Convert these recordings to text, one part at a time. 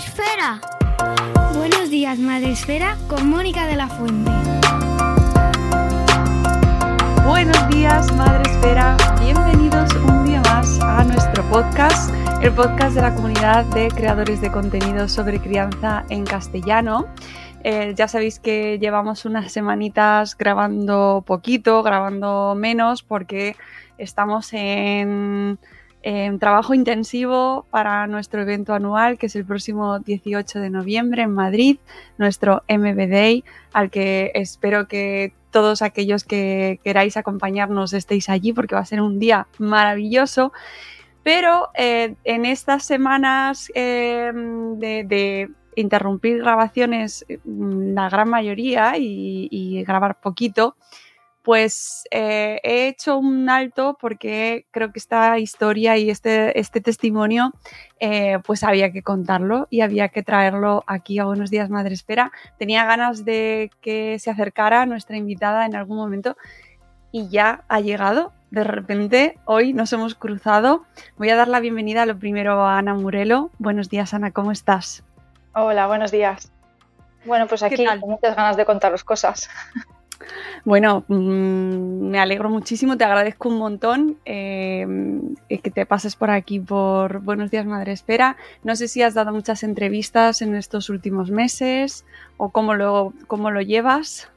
Esfera. Buenos días, Madre Esfera, con Mónica de la Fuente. Buenos días, Madre Esfera. Bienvenidos un día más a nuestro podcast, el podcast de la comunidad de creadores de contenido sobre crianza en castellano. Eh, ya sabéis que llevamos unas semanitas grabando poquito, grabando menos, porque estamos en, trabajo intensivo para nuestro evento anual, que es el próximo 18 de noviembre en Madrid, nuestro MB Day, al que espero que todos aquellos que queráis acompañarnos estéis allí, porque va a ser un día maravilloso. Pero eh, en estas semanas eh, de, interrumpir grabaciones, mm, la gran mayoría, y grabar poquito, pues eh, he hecho un alto porque creo que esta historia y este, este testimonio eh, pues había que contarlo y había que traerlo aquí a Buenos Días Madre Espera. Tenía ganas de que se acercara nuestra invitada en algún momento y ya ha llegado. De repente, hoy nos hemos cruzado. Voy a dar la bienvenida lo primero a Ana Murelo. Buenos días, Ana, ¿cómo estás? Hola, buenos días. Bueno, pues aquí con muchas ganas de contaros cosas. Bueno, mm, me alegro muchísimo, te agradezco un montón eh, que te pases por aquí por Buenos Días Madre Espera. No sé si has dado muchas entrevistas en estos últimos meses o cómo lo, cómo lo llevas.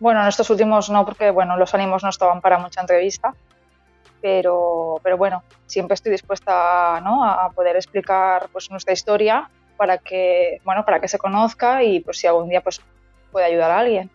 Bueno, en estos últimos no, porque bueno, los ánimos no estaban para mucha entrevista, pero, pero bueno, siempre estoy dispuesta ¿no? a poder explicar pues, nuestra historia para que, bueno, para que se conozca y pues, si algún día pues, puede ayudar a alguien.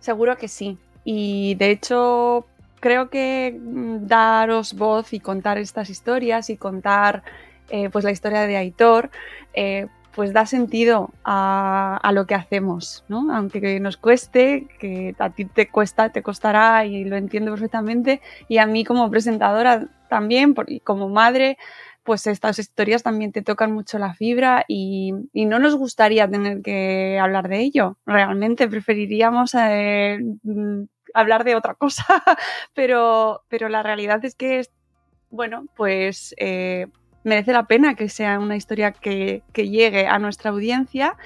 Seguro que sí. Y de hecho, creo que mm, daros voz y contar estas historias y contar eh, pues la historia de Aitor, eh, pues da sentido a, a, lo que hacemos, ¿no? Aunque nos cueste, que a ti te cuesta, te costará y lo entiendo perfectamente, y a mí como presentadora también, y como madre, pues estas historias también te tocan mucho la fibra y, no nos gustaría tener que hablar de ello. Realmente preferiríamos eh, hablar de otra cosa, pero, pero la realidad es que, bueno, pues eh, merece la pena que sea una historia que, que, llegue a nuestra audiencia,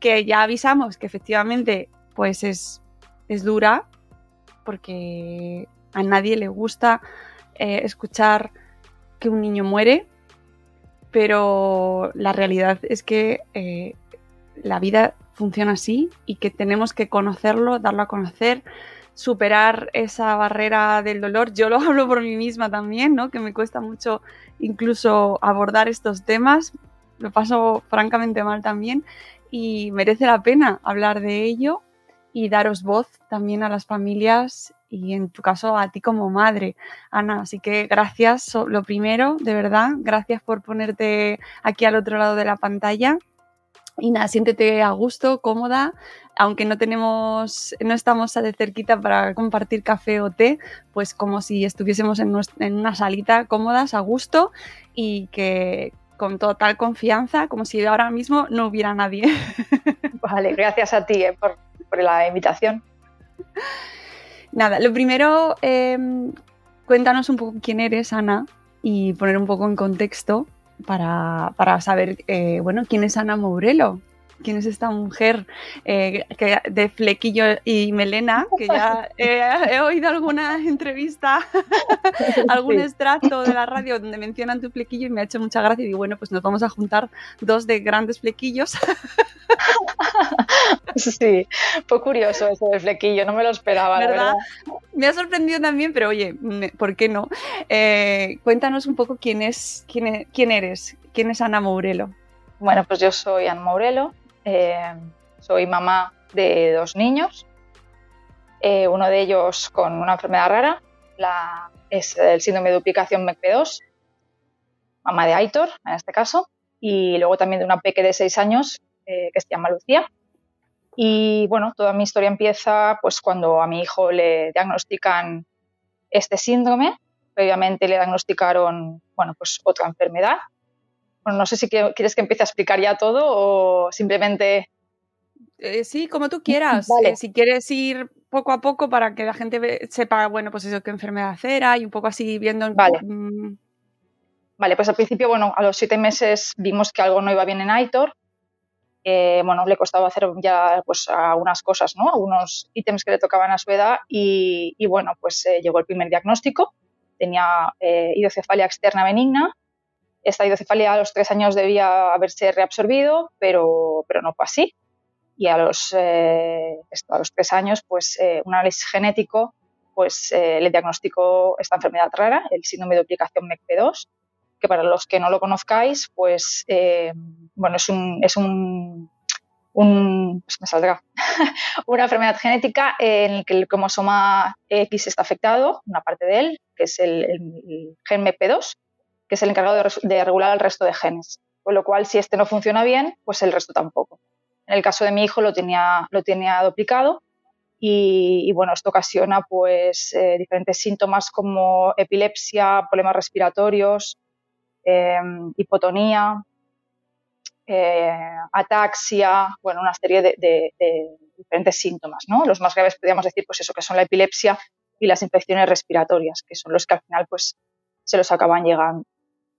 que ya avisamos que efectivamente pues es, es dura, porque a nadie le gusta eh, escuchar que un niño muere, pero la realidad es que eh, la vida funciona así y que tenemos que conocerlo, darlo a conocer, superar esa barrera del dolor. Yo lo hablo por mí misma también, ¿no? Que me cuesta mucho incluso abordar estos temas. Lo paso francamente mal también y merece la pena hablar de ello y daros voz también a las familias y en tu caso a ti como madre, Ana. Así que gracias, lo primero, de verdad, gracias por ponerte aquí al otro lado de la pantalla. Y nada, siéntete a gusto, cómoda, aunque no tenemos, no estamos de cerquita para compartir café o té, pues como si estuviésemos en, una salita cómodas, a gusto y que con total confianza, como si ahora mismo no hubiera nadie. Vale, gracias a ti eh, por la invitación. Nada, lo primero, eh, cuéntanos un poco quién eres, Ana, y poner un poco en contexto para, para saber, eh, bueno, quién es Ana Mourelo. Quién es esta mujer eh, que, de flequillo y melena, que ya he oído alguna entrevista, algún extracto de la radio donde mencionan tu flequillo y me ha hecho mucha gracia y digo, bueno, pues nos vamos a juntar dos de grandes flequillos. Sí, fue curioso eso del flequillo, no me lo esperaba. ¿verdad? Me ha sorprendido también, pero oye, ¿por qué no? Eh, cuéntanos un poco quién es, quién, quién eres, quién es Ana Mourelo. Bueno, pues yo soy Ana Mourelo, eh, soy mamá de dos niños, eh, uno de ellos con una enfermedad rara, es el síndrome de duplicación MECP2, mamá de Aitor en este caso, y luego también de una peque de seis años que se llama Lucía. Y bueno, toda mi historia empieza pues cuando a mi hijo le diagnostican este síndrome. Previamente le diagnosticaron, bueno, pues otra enfermedad. Bueno, no sé si quieres que empiece a explicar ya todo o simplemente... Eh, sí, como tú quieras. Vale. Eh, si quieres ir poco a poco para que la gente sepa, bueno, pues eso, qué enfermedad era y un poco así viendo... Vale. Vale, pues al principio, bueno, a los siete meses vimos que algo no iba bien en Aitor bueno, le costaba hacer ya pues algunas cosas, ¿no? Algunos ítems que le tocaban a su edad y, bueno, pues eh, llegó el primer diagnóstico. Tenía eh, hidrocefalia externa benigna. Esta hidrocefalia a los tres años debía haberse reabsorbido, pero, pero no fue así. Y a los, eh, a los tres años, pues un análisis genético pues, le diagnosticó esta enfermedad rara, el síndrome de duplicación MECP2, que para los que no lo conozcáis, pues eh, bueno, es un, es un, pues una enfermedad genética en la que el cromosoma X está afectado, una parte de él, que es el, gen MP2, que es el encargado de, regular el resto de genes. Con lo cual, si este no funciona bien, pues el resto tampoco. En el caso de mi hijo lo tenía, lo tenía duplicado y, bueno, esto ocasiona pues eh, diferentes síntomas como epilepsia, problemas respiratorios, Em, hipotonía, eh, ataxia, bueno, una serie de, diferentes síntomas, ¿no? Los más graves podríamos decir, pues eso, que son la epilepsia y las infecciones respiratorias, que son los que al final, pues, se los acaban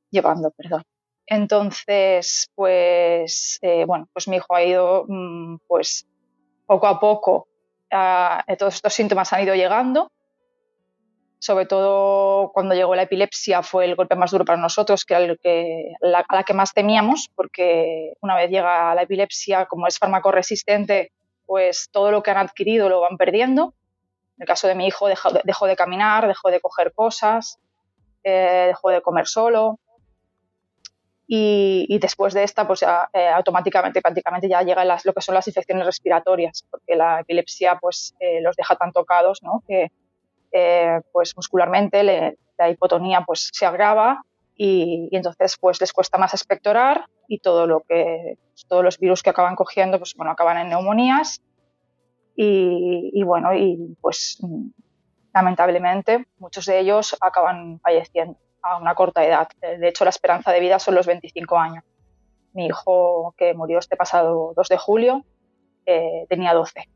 llevando, perdón. Entonces, pues, eh, bueno, pues mi hijo ha ido, mm, pues, poco a poco, todos estos síntomas han ido llegando sobre todo cuando llegó la epilepsia fue el golpe más duro para nosotros, que era el que, la, a la que más temíamos, porque una vez llega la epilepsia, como es resistente, pues todo lo que han adquirido lo van perdiendo. En el caso de mi hijo dejó, de caminar, dejó de coger cosas, eh, dejó de comer solo. Y, después de esta, pues ya, eh, automáticamente, prácticamente ya llegan las, lo que son las infecciones respiratorias, porque la epilepsia pues eh, los deja tan tocados ¿no? que, eh, pues muscularmente la hipotonía pues se agrava y, entonces pues les cuesta más expectorar y todo lo que todos los virus que acaban cogiendo pues bueno acaban en neumonías y, bueno y pues lamentablemente muchos de ellos acaban falleciendo a una corta edad. De hecho la esperanza de vida son los 25 años. Mi hijo que murió este pasado 2 de julio eh, tenía 12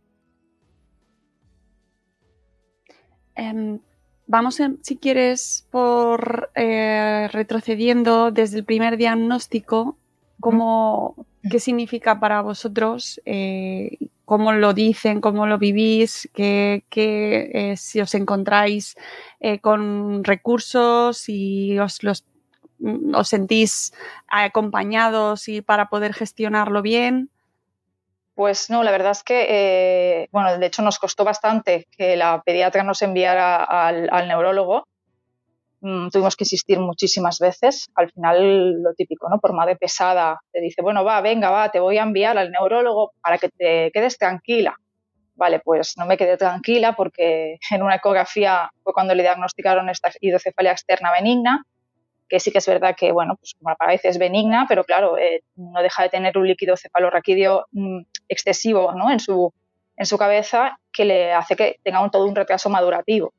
Em, vamos, si quieres, por eh, retrocediendo desde el primer diagnóstico, cómo, qué significa para vosotros, eh, cómo lo dicen, cómo lo vivís, que, eh, si os encontráis con recursos y os los os sentís acompañados y para poder gestionarlo bien. Pues no, la verdad es que, eh, bueno, de hecho nos costó bastante que la pediatra nos enviara al, neurólogo. Mm, tuvimos que insistir muchísimas veces. Al final, lo típico, ¿no? Por madre pesada, te dice, bueno, va, venga, va, te voy a enviar al neurólogo para que te quedes tranquila. Vale, pues no me quedé tranquila porque en una ecografía fue cuando le diagnosticaron esta hidrocefalia externa benigna que sí que es verdad que, bueno, pues como parece es benigna, pero claro, eh, no deja de tener un líquido cefalorraquídeo mm, excesivo ¿no? en, su, en su cabeza que le hace que tenga todo un retraso madurativo.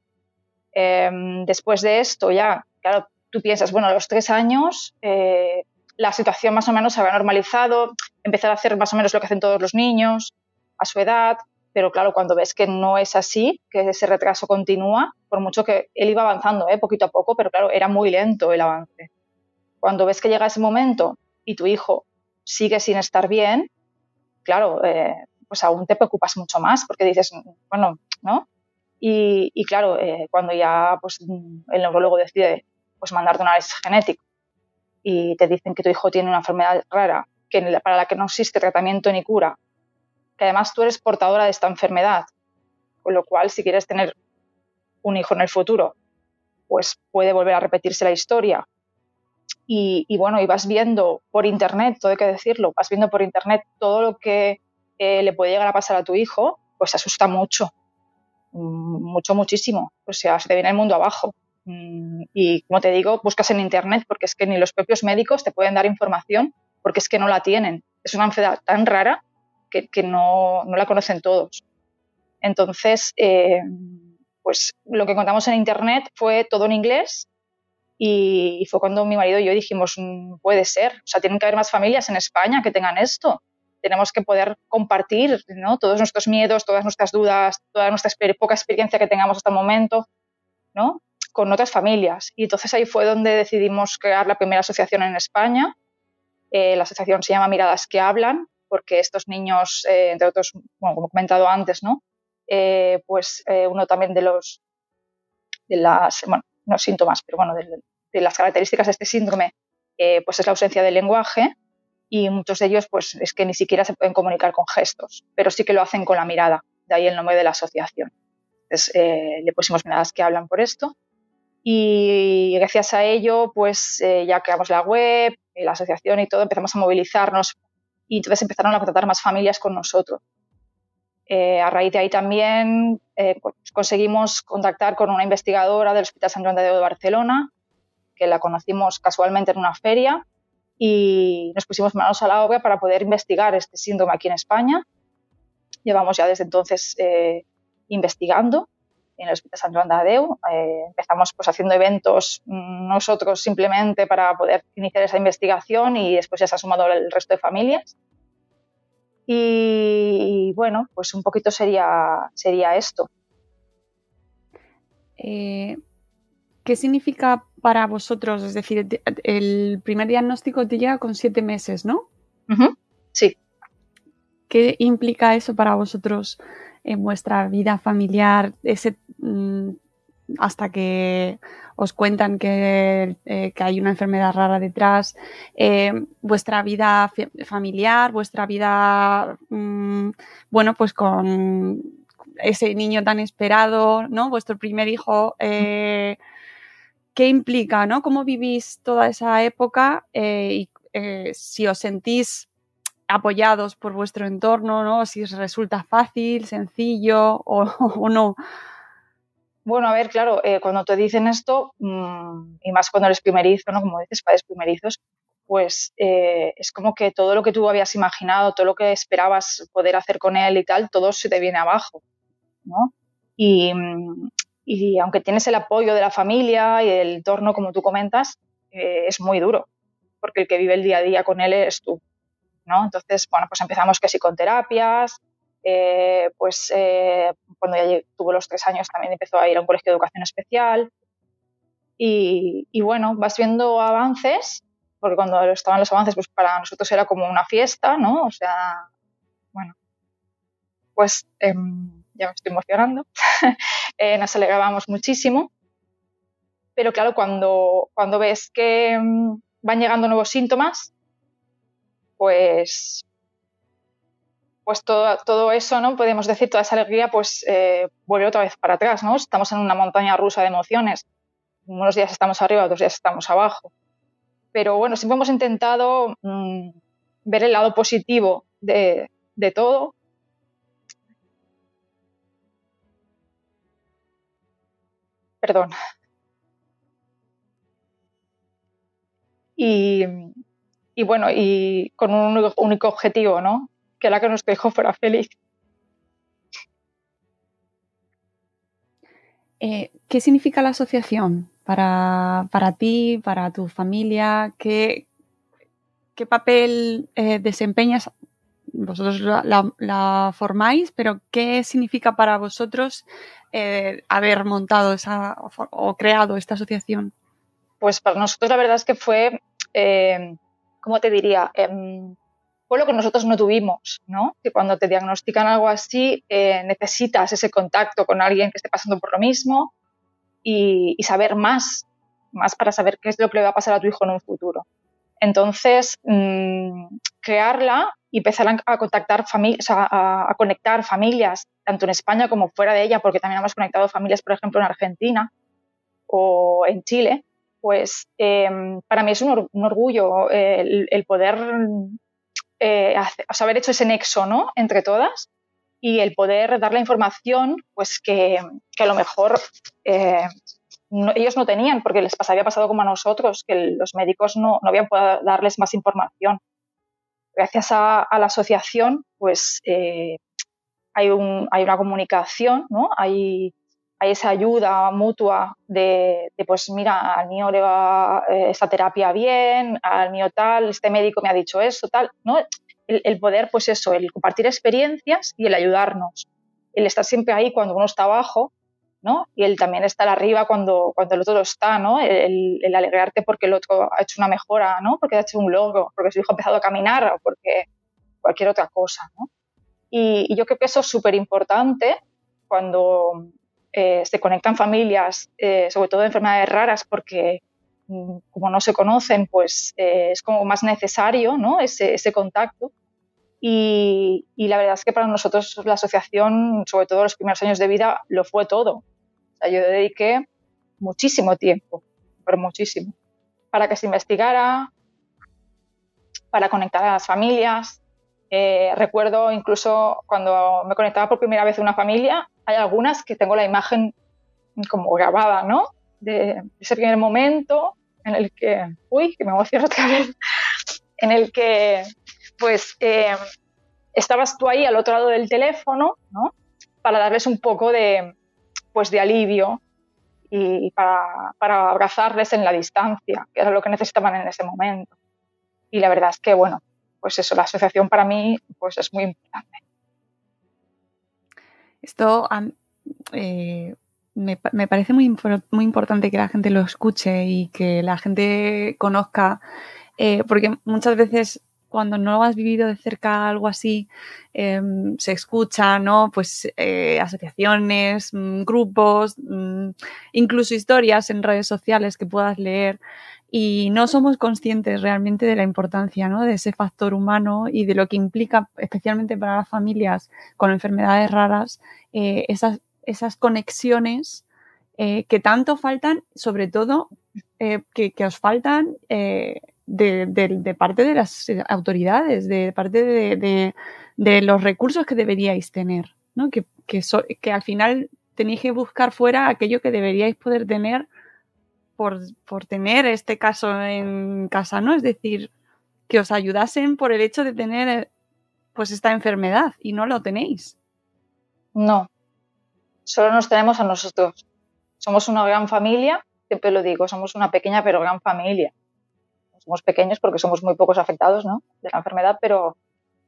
Em, después de esto ya, claro, tú piensas, bueno, a los tres años eh, la situación más o menos se había normalizado, empezar a hacer más o menos lo que hacen todos los niños a su edad, pero claro, cuando ves que no es así, que ese retraso continúa, por mucho que él iba avanzando, ¿eh? poquito a poco, pero claro, era muy lento el avance. Cuando ves que llega ese momento y tu hijo sigue sin estar bien, claro, eh, pues aún te preocupas mucho más porque dices, bueno, ¿no? Y, claro, eh, cuando ya pues, el neurólogo decide pues, mandarte un análisis genético y te dicen que tu hijo tiene una enfermedad rara que, para la que no existe tratamiento ni cura, que además tú eres portadora de esta enfermedad, con lo cual si quieres tener un hijo en el futuro, pues puede volver a repetirse la historia. Y, bueno, y vas viendo por internet, todo hay que decirlo, vas viendo por internet todo lo que eh, le puede llegar a pasar a tu hijo, pues asusta mucho mucho, muchísimo. O sea, se te viene el mundo abajo. Mm, y como te digo, buscas en Internet porque es que ni los propios médicos te pueden dar información porque es que no la tienen. Es una enfermedad tan rara que, no, la conocen todos. Entonces, eh, pues lo que contamos en Internet fue todo en inglés y, fue cuando mi marido y yo dijimos, mm, puede ser, o sea, tienen que haber más familias en España que tengan esto tenemos que poder compartir ¿no? todos nuestros miedos, todas nuestras dudas, toda nuestra poca experiencia que tengamos hasta el momento, ¿no? con otras familias. Y entonces ahí fue donde decidimos crear la primera asociación en España. Eh, la asociación se llama Miradas que Hablan, porque estos niños, eh, entre otros, bueno, como he comentado antes, ¿no? Eh, pues uno también de los, de las, bueno, no síntomas, pero bueno, de, de las características de este síndrome, pues es la ausencia de lenguaje y muchos de ellos pues es que ni siquiera se pueden comunicar con gestos, pero sí que lo hacen con la mirada, de ahí el nombre de la asociación. Entonces eh, le pusimos miradas que hablan por esto y gracias a ello pues eh, ya creamos la web, la asociación y todo, empezamos a movilizarnos y entonces empezaron a contratar más familias con nosotros. Eh, a raíz de ahí también pues, conseguimos contactar con una investigadora del Hospital San Juan de Barcelona, que la conocimos casualmente en una feria y nos pusimos manos a la obra para poder investigar este síndrome aquí en España. Llevamos ya desde entonces eh, investigando en el Hospital San Juan de Adeu. Eh, empezamos pues haciendo eventos mm, nosotros simplemente para poder iniciar esa investigación y después ya se ha sumado el resto de familias. Y, bueno, pues un poquito sería, sería esto. Eh, ¿Qué significa para vosotros? Es decir, el primer diagnóstico te llega con siete meses, ¿no? Sí. ¿Qué implica eso para vosotros en vuestra vida familiar? Ese, mm, hasta que os cuentan que, eh, hay una enfermedad rara detrás, eh, vuestra vida familiar, vuestra vida, mm, bueno, pues con ese niño tan esperado, ¿no? Vuestro primer hijo. Eh, qué implica, ¿no? ¿Cómo vivís toda esa época eh, y eh, si os sentís apoyados por vuestro entorno, ¿no? Si resulta fácil, sencillo o, no. Bueno, a ver, claro, eh, cuando te dicen esto, mm, y más cuando eres primerizo, ¿no? Como dices, padres primerizos, pues es como que todo lo que tú habías imaginado, todo lo que esperabas poder hacer con él y tal, todo se te viene abajo, ¿no? Y, mm, y aunque tienes el apoyo de la familia y el entorno, como tú comentas, eh, es muy duro, porque el que vive el día a día con él es tú, ¿no? Entonces, bueno, pues empezamos que sí con terapias, eh, pues eh, cuando ya tuvo los tres años también empezó a ir a un colegio de educación especial y, y, bueno, vas viendo avances, porque cuando estaban los avances, pues para nosotros era como una fiesta, ¿no? O sea, bueno, pues... Em, ya me estoy emocionando, eh, nos alegrábamos muchísimo. Pero claro, cuando, cuando ves que mm, van llegando nuevos síntomas, pues, pues todo, todo eso, ¿no? Podemos decir, toda esa alegría, pues eh, vuelve otra vez para atrás, ¿no? Estamos en una montaña rusa de emociones. Unos días estamos arriba, otros días estamos abajo. Pero bueno, siempre hemos intentado mm, ver el lado positivo de, de todo perdón. Y, bueno, y con un único objetivo, ¿no? Que era que nuestro hijo fuera feliz. Eh, ¿Qué significa la asociación para, ti, para tu familia? ¿Qué, qué papel eh, desempeñas? Vosotros la, formáis, pero ¿qué significa para vosotros eh, haber montado esa o creado esta asociación? Pues para nosotros la verdad es que fue, eh, ¿cómo te diría? Em, fue lo que nosotros no tuvimos, ¿no? Que cuando te diagnostican algo así, eh, necesitas ese contacto con alguien que esté pasando por lo mismo y, saber más, más para saber qué es lo que le va a pasar a tu hijo en un futuro. Entonces, mm, crearla y empezar a, contactar familias, a, conectar familias, tanto en España como fuera de ella, porque también hemos conectado familias, por ejemplo, en Argentina o en Chile, pues em, para mí es un, orgullo el, el, poder eh, haber hecho ese nexo ¿no? entre todas y el poder dar la información pues que, a lo mejor eh, ellos no tenían porque les había pasado como a nosotros, que los médicos no, no habían podido darles más información. Gracias a, la asociación pues eh, hay, un, hay una comunicación, ¿no? hay, hay esa ayuda mutua de, pues mira, al mío le va eh, esta terapia bien, al mío tal, este médico me ha dicho eso, tal, ¿no? El, poder, pues eso, el compartir experiencias y el ayudarnos. El estar siempre ahí cuando uno está abajo, ¿no? Y el también estar arriba cuando, cuando el otro está, ¿no? El, alegrarte porque el otro ha hecho una mejora, ¿no? Porque ha hecho un logro, porque su hijo ha empezado a caminar o porque cualquier otra cosa, ¿no? Y, y yo creo que eso es súper importante cuando, eh, se conectan familias, eh, sobre todo de enfermedades raras, porque mm, como no se conocen, pues eh, es como más necesario ¿no? ese, contacto. Y, la verdad es que para nosotros la asociación, sobre todo los primeros años de vida, lo fue todo. Yo dediqué muchísimo tiempo, pero muchísimo, para que se investigara, para conectar a las familias. recuerdo incluso cuando me conectaba por primera vez a una familia, hay algunas que tengo la imagen como grabada, ¿no? De ese primer momento en el que, uy, que me emociono otra vez, en el que, pues, eh, estabas tú ahí al otro lado del teléfono, ¿no? Para darles un poco de, pues, de alivio y para, para abrazarles en la distancia, que era lo que necesitaban en ese momento. Y la verdad es que, bueno, pues eso, la asociación para mí, pues es muy importante. Esto eh, me, parece muy, muy importante que la gente lo escuche y que la gente conozca, eh, porque muchas veces cuando no has vivido de cerca algo así, em, se escucha, ¿no? Pues eh, asociaciones, mm, grupos, mm, incluso historias en redes sociales que puedas leer y no somos conscientes realmente de la importancia ¿no? de ese factor humano y de lo que implica, especialmente para las familias con enfermedades raras, eh, esas, esas conexiones eh, que tanto faltan, sobre todo eh, que, os faltan de, parte de las autoridades, de parte de, los recursos que deberíais tener, ¿no? que, que, que al final tenéis que buscar fuera aquello que deberíais poder tener por, tener este caso en casa, ¿no? Es decir, que os ayudasen por el hecho de tener pues esta enfermedad y no lo tenéis. No, solo nos tenemos a nosotros. Somos una gran familia, siempre lo digo, somos una pequeña pero gran familia. Somos pequeños porque somos muy pocos afectados ¿no? de la enfermedad, pero,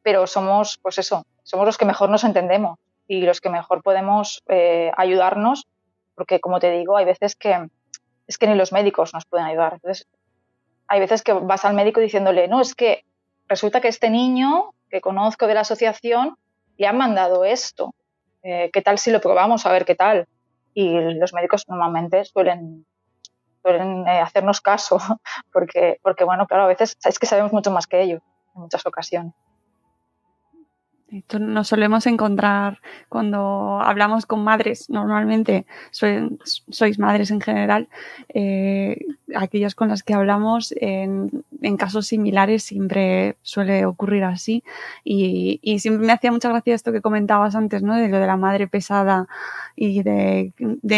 pero somos, pues eso, somos los que mejor nos entendemos y los que mejor podemos eh, ayudarnos, porque como te digo, hay veces que, es que ni los médicos nos pueden ayudar. Entonces, hay veces que vas al médico diciéndole, no, es que resulta que este niño que conozco de la asociación le han mandado esto. Eh, ¿Qué tal si lo probamos a ver qué tal? Y los médicos normalmente suelen, suelen eh, hacernos caso, porque, porque, bueno, claro, a veces es que sabemos mucho más que ellos en muchas ocasiones. Esto nos solemos encontrar cuando hablamos con madres, normalmente sois madres en general, eh, aquellas con las que hablamos en, casos similares siempre suele ocurrir así y, siempre me hacía mucha gracia esto que comentabas antes, ¿no? De lo de la madre pesada y de,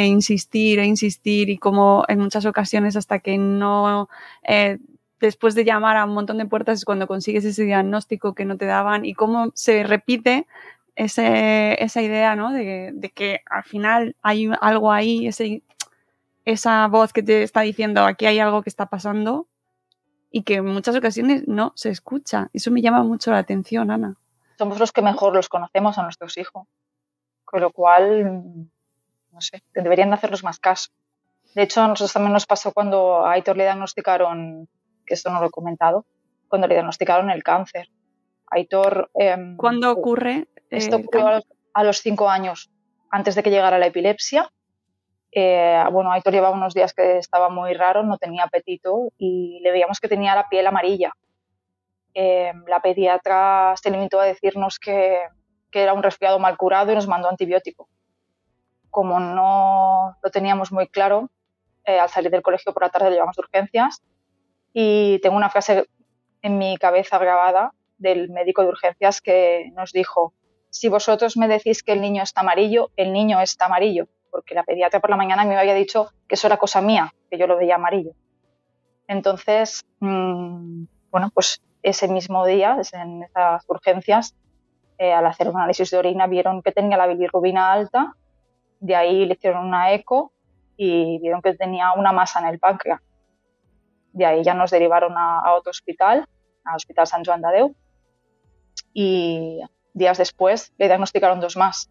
insistir e insistir y como en muchas ocasiones hasta que no... Eh, después de llamar a un montón de puertas es cuando consigues ese diagnóstico que no te daban y cómo se repite ese, esa idea, ¿no? De, que al final hay algo ahí, ese, esa voz que te está diciendo aquí hay algo que está pasando y que en muchas ocasiones no se escucha. Eso me llama mucho la atención, Ana. Somos los que mejor los conocemos a nuestros hijos, con lo cual, no sé, deberían hacerlos más caso. De hecho, a nosotros también nos pasó cuando a Aitor le diagnosticaron que esto no lo he comentado, cuando le diagnosticaron el cáncer. Aitor... Em, ¿Cuándo ocurre? Esto ocurrió a los, cinco años, antes de que llegara la epilepsia. Eh, bueno, Aitor llevaba unos días que estaba muy raro, no tenía apetito y le veíamos que tenía la piel amarilla. Em, la pediatra se limitó a decirnos que, que, era un resfriado mal curado y nos mandó antibiótico. Como no lo teníamos muy claro, eh, al salir del colegio por la tarde le llevamos urgencias y tengo una frase en mi cabeza grabada del médico de urgencias que nos dijo, si vosotros me decís que el niño está amarillo, el niño está amarillo, porque la pediatra por la mañana me había dicho que eso era cosa mía, que yo lo veía amarillo. Entonces, mm, bueno, pues ese mismo día, en esas urgencias, eh, al hacer un análisis de orina, vieron que tenía la bilirrubina alta, de ahí le hicieron una eco y vieron que tenía una masa en el páncreas. De ahí ya nos derivaron a, otro hospital, al Hospital San Joan de Déu, y días después le diagnosticaron dos más,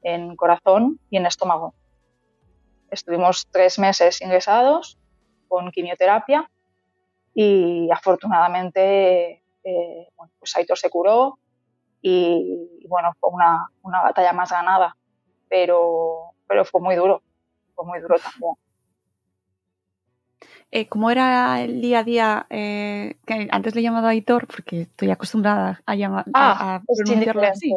en corazón y en estómago. Estuvimos tres meses ingresados con quimioterapia y afortunadamente eh, bueno, pues Aitor se curó y, bueno, fue una, una, batalla más ganada, pero, pero fue muy duro, fue muy duro también. Eh, ¿Cómo era el día a día? Eh, que antes le he llamado a Aitor porque estoy acostumbrada a, llamar, ah, a, pronunciarlo así.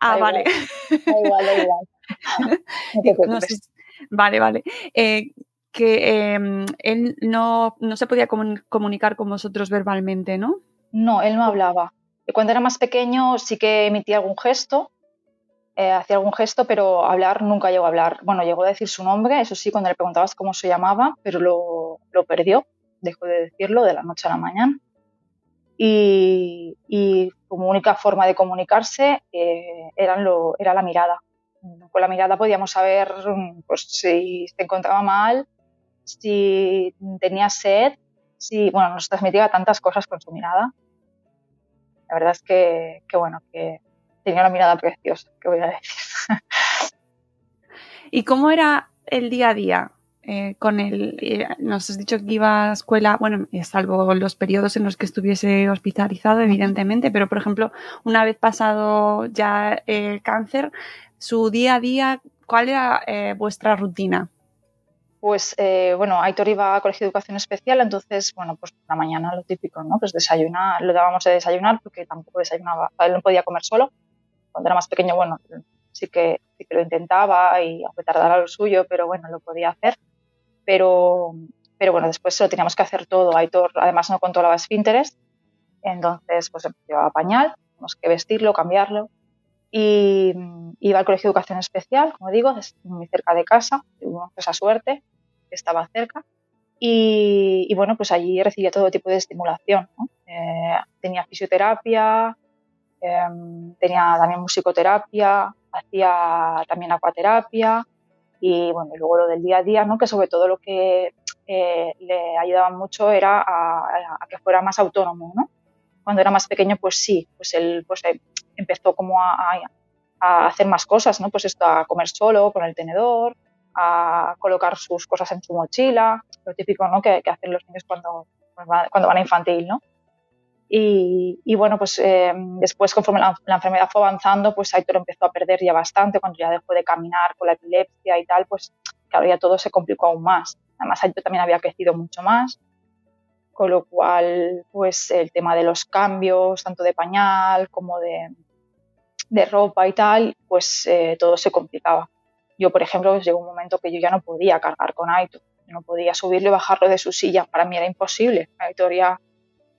Ah, vale. igual, igual. vale, vale. Eh, que em, él no, no, se podía comunicar con vosotros verbalmente, ¿no? No, él no hablaba. Cuando era más pequeño sí que emitía algún gesto, eh, hacía algún gesto, pero hablar nunca llegó a hablar. Bueno, llegó a decir su nombre, eso sí, cuando le preguntabas cómo se llamaba, pero lo, lo perdió, dejó de decirlo de la noche a la mañana. Y, como única forma de comunicarse eh, lo, era la mirada. Con la mirada podíamos saber pues, si se encontraba mal, si tenía sed, si, bueno, nos transmitía tantas cosas con su mirada. La verdad es que, que bueno, que tenía una mirada preciosa, que voy a decir. ¿Y cómo era el día a día eh, con él? Eh, nos has dicho que iba a escuela, bueno, eh, salvo los periodos en los que estuviese hospitalizado, evidentemente, pero por ejemplo, una vez pasado ya el cáncer, su día a día, ¿cuál era vuestra rutina? Pues bueno, Aitor iba a colegio de educación especial, entonces, bueno, pues por la mañana lo típico, ¿no? Pues desayunar, lo dábamos de desayunar porque tampoco desayunaba, él no podía comer solo, cuando era más pequeño, bueno, sí que, sí que lo intentaba y aunque tardara lo suyo, pero bueno, lo podía hacer. Pero, pero bueno, después lo teníamos que hacer todo. Aitor además no controlaba esfínteres, entonces pues empezó a pañal, teníamos que vestirlo, cambiarlo. Y iba al colegio de educación especial, como digo, muy cerca de casa, tuvimos esa suerte, estaba cerca. Y, bueno, pues allí recibía todo tipo de estimulación. Eh, tenía fisioterapia, Em, tenía también musicoterapia, hacía también acuaterapia y bueno, y luego lo del día a día, ¿no? que sobre todo lo que eh, le ayudaba mucho era a, que fuera más autónomo. ¿no? Cuando era más pequeño, pues sí, pues él pues, eh, empezó como a, a, hacer más cosas, ¿no? pues esto, a comer solo con el tenedor, a colocar sus cosas en su mochila, lo típico ¿no? que, que hacen los niños cuando, cuando van a infantil, ¿no? Y, bueno, pues eh, después, conforme la, enfermedad fue avanzando, pues Aitor empezó a perder ya bastante, cuando ya dejó de caminar con la epilepsia y tal, pues claro, ya todo se complicó aún más. Además, Aitor también había crecido mucho más, con lo cual, pues el tema de los cambios, tanto de pañal como de, de ropa y tal, pues eh, todo se complicaba. Yo, por ejemplo, pues, llegó un momento que yo ya no podía cargar con Aitor, no podía subirlo y bajarlo de su silla, para mí era imposible. Aitor ya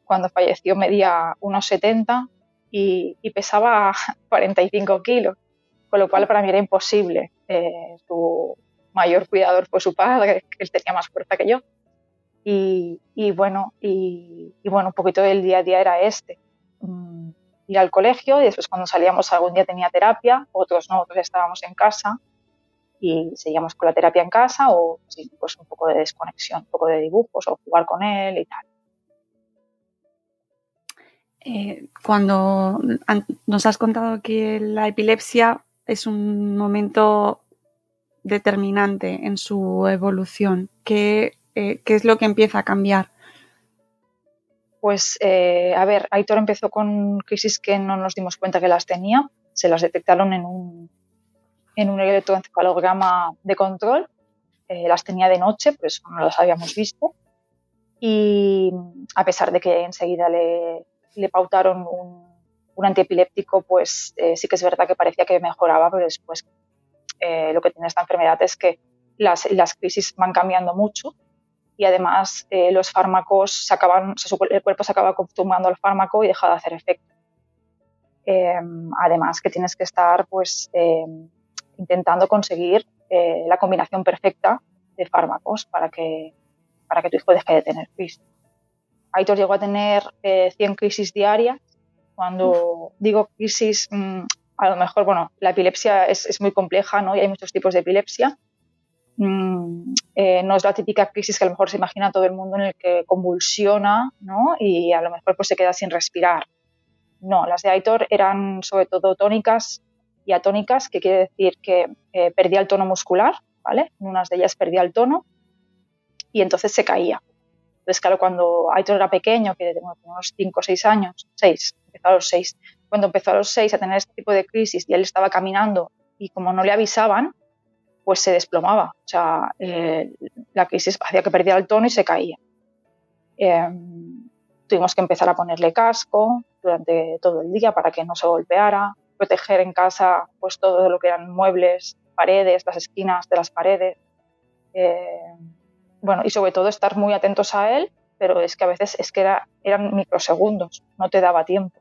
cuando falleció medía unos 70 y, pesaba 45 kilos, con lo cual para mí era imposible. Eh, su mayor cuidador fue su padre, que él tenía más fuerza que yo. Y, bueno, y, bueno, un poquito del día a día era este. Mm, ir al colegio y después cuando salíamos algún día tenía terapia, otros no, otros estábamos en casa y seguíamos con la terapia en casa o pues un poco de desconexión, un poco de dibujos o jugar con él y tal. Eh, cuando nos has contado que la epilepsia es un momento determinante en su evolución, ¿qué, eh, es lo que empieza a cambiar? Pues, eh, a ver, Aitor empezó con crisis que no nos dimos cuenta que las tenía. Se las detectaron en un, en un electroencefalograma de control. Las tenía de noche, pues no las habíamos visto. Y a pesar de que enseguida le, le pautaron un, un, antiepiléptico, pues eh, sí que es verdad que parecía que mejoraba, pero después lo que tiene esta enfermedad es que las, crisis van cambiando mucho y además eh, los fármacos se acaban, el cuerpo se acaba acostumbrando al fármaco y deja de hacer efecto. Em, además que tienes que estar pues em, intentando conseguir eh, la combinación perfecta de fármacos para que, para que tu hijo deje de tener crisis. Aitor llegó a tener 100 eh, crisis diarias. Cuando digo crisis, mm, a lo mejor, bueno, la epilepsia es, es muy compleja, ¿no? Y hay muchos tipos de epilepsia Mm, eh, no es la típica crisis que a lo mejor se imagina todo el mundo en el que convulsiona ¿no? y a lo mejor pues, se queda sin respirar. No, las de Aitor eran sobre todo tónicas y atónicas, que quiere decir que eh, perdía el tono muscular, ¿vale? En unas de ellas perdía el tono y entonces se caía. Entonces, claro, cuando Aitor era pequeño, que tenía unos 5 o 6 años, 6, empezó a los 6, cuando empezó a los 6 a tener este tipo de crisis y él estaba caminando y como no le avisaban, pues se desplomaba. O sea, eh, la crisis hacía que perdiera el tono y se caía. Em, tuvimos que empezar a ponerle casco durante todo el día para que no se golpeara, proteger en casa pues todo lo que eran muebles, paredes, las esquinas de las paredes. Em, bueno, y sobre todo estar muy atentos a él, pero es que a veces es que era, eran microsegundos, no te daba tiempo.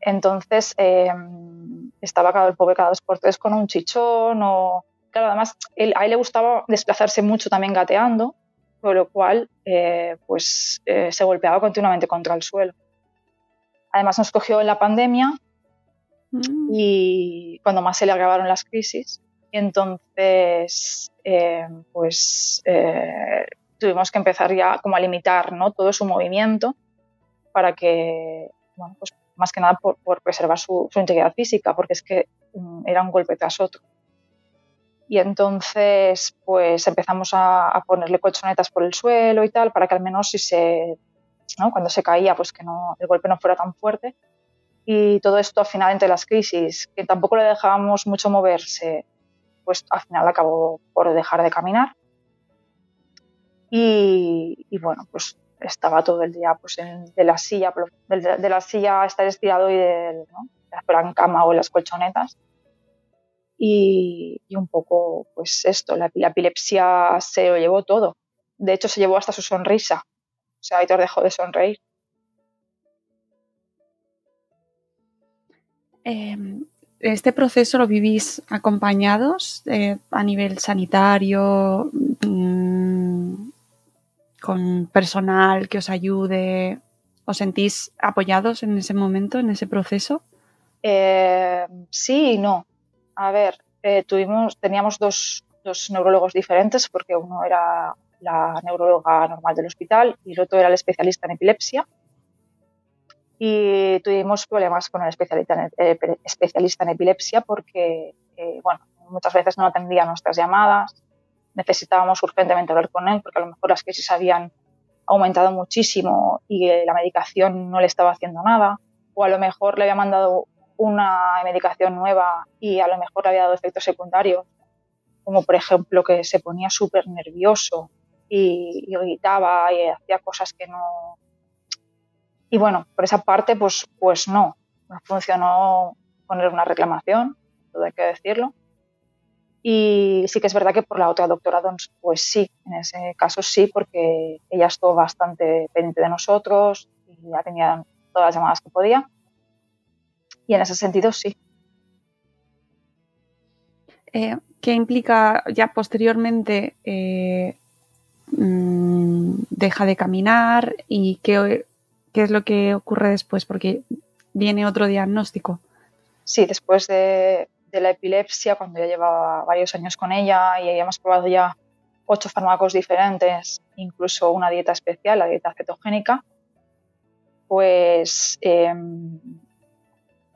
Entonces em, estaba cada, el pobre cada dos por tres con un chichón o Claro, además a él le gustaba desplazarse mucho también gateando, por lo cual eh, pues eh, se golpeaba continuamente contra el suelo. Además nos cogió en la pandemia mm. y cuando más se le agravaron las crisis. Entonces, eh, pues tuvimos que empezar ya como a limitar ¿no? todo su movimiento para que, bueno, pues más que nada por, preservar su, su, integridad física, porque es que um, era un golpe tras otro y entonces pues empezamos a, ponerle colchonetas por el suelo y tal para que al menos si se ¿no? cuando se caía pues que no el golpe no fuera tan fuerte y todo esto al final entre las crisis que tampoco le dejábamos mucho moverse pues al final acabó por dejar de caminar y, bueno pues estaba todo el día pues de la silla de, la silla estar estirado y de, ¿no? en cama o en las colchonetas y, un poco, pues esto, la, epilepsia se lo llevó todo. De hecho, se llevó hasta su sonrisa. O sea, Aitor dejó de sonreír. Em, ¿Este proceso lo vivís acompañados eh, a nivel sanitario, mm, con personal que os ayude? ¿Os sentís apoyados en ese momento, en ese proceso? Eh, sí y no. A ver, eh, tuvimos, teníamos dos, dos, neurólogos diferentes porque uno era la neuróloga normal del hospital y el otro era el especialista en epilepsia. Y tuvimos problemas con el especialista en, eh, especialista en epilepsia porque, eh, bueno, muchas veces no atendía nuestras llamadas, necesitábamos urgentemente hablar con él porque a lo mejor las crisis habían aumentado muchísimo y la medicación no le estaba haciendo nada, o a lo mejor le había mandado una medicación nueva y a lo mejor le había dado efectos secundarios, como por ejemplo que se ponía súper nervioso y, y, gritaba y hacía cosas que no... Y bueno, por esa parte pues, pues no, no funcionó poner una reclamación, todo hay que decirlo. Y sí que es verdad que por la otra doctora pues sí, en ese caso sí, porque ella estuvo bastante pendiente de nosotros y ya tenía todas las llamadas que podía y en ese sentido sí. Eh, ¿Qué implica ya posteriormente eh, mm, deja de caminar y qué, es lo que ocurre después? Porque viene otro diagnóstico. Sí, después de, la epilepsia, cuando ya llevaba varios años con ella y habíamos probado ya ocho fármacos diferentes, incluso una dieta especial, la dieta cetogénica, pues em,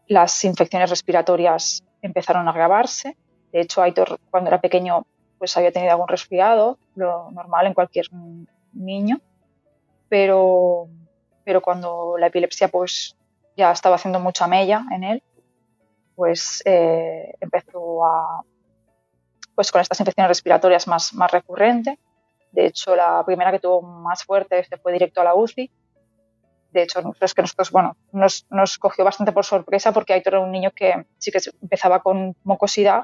las infecciones respiratorias empezaron a agravarse. De hecho, Aitor, cuando era pequeño, pues había tenido algún resfriado, lo normal en cualquier niño. Pero pero cuando la epilepsia pues ya estaba haciendo mucha mella en él, pues eh, empezó a, pues con estas infecciones respiratorias más, más recurrentes. De hecho, la primera que tuvo más fuerte se fue directo a la UCI. De hecho, es que nosotros, bueno, nos, nos cogió bastante por sorpresa porque Aitor era un niño que sí que empezaba con mucosidad,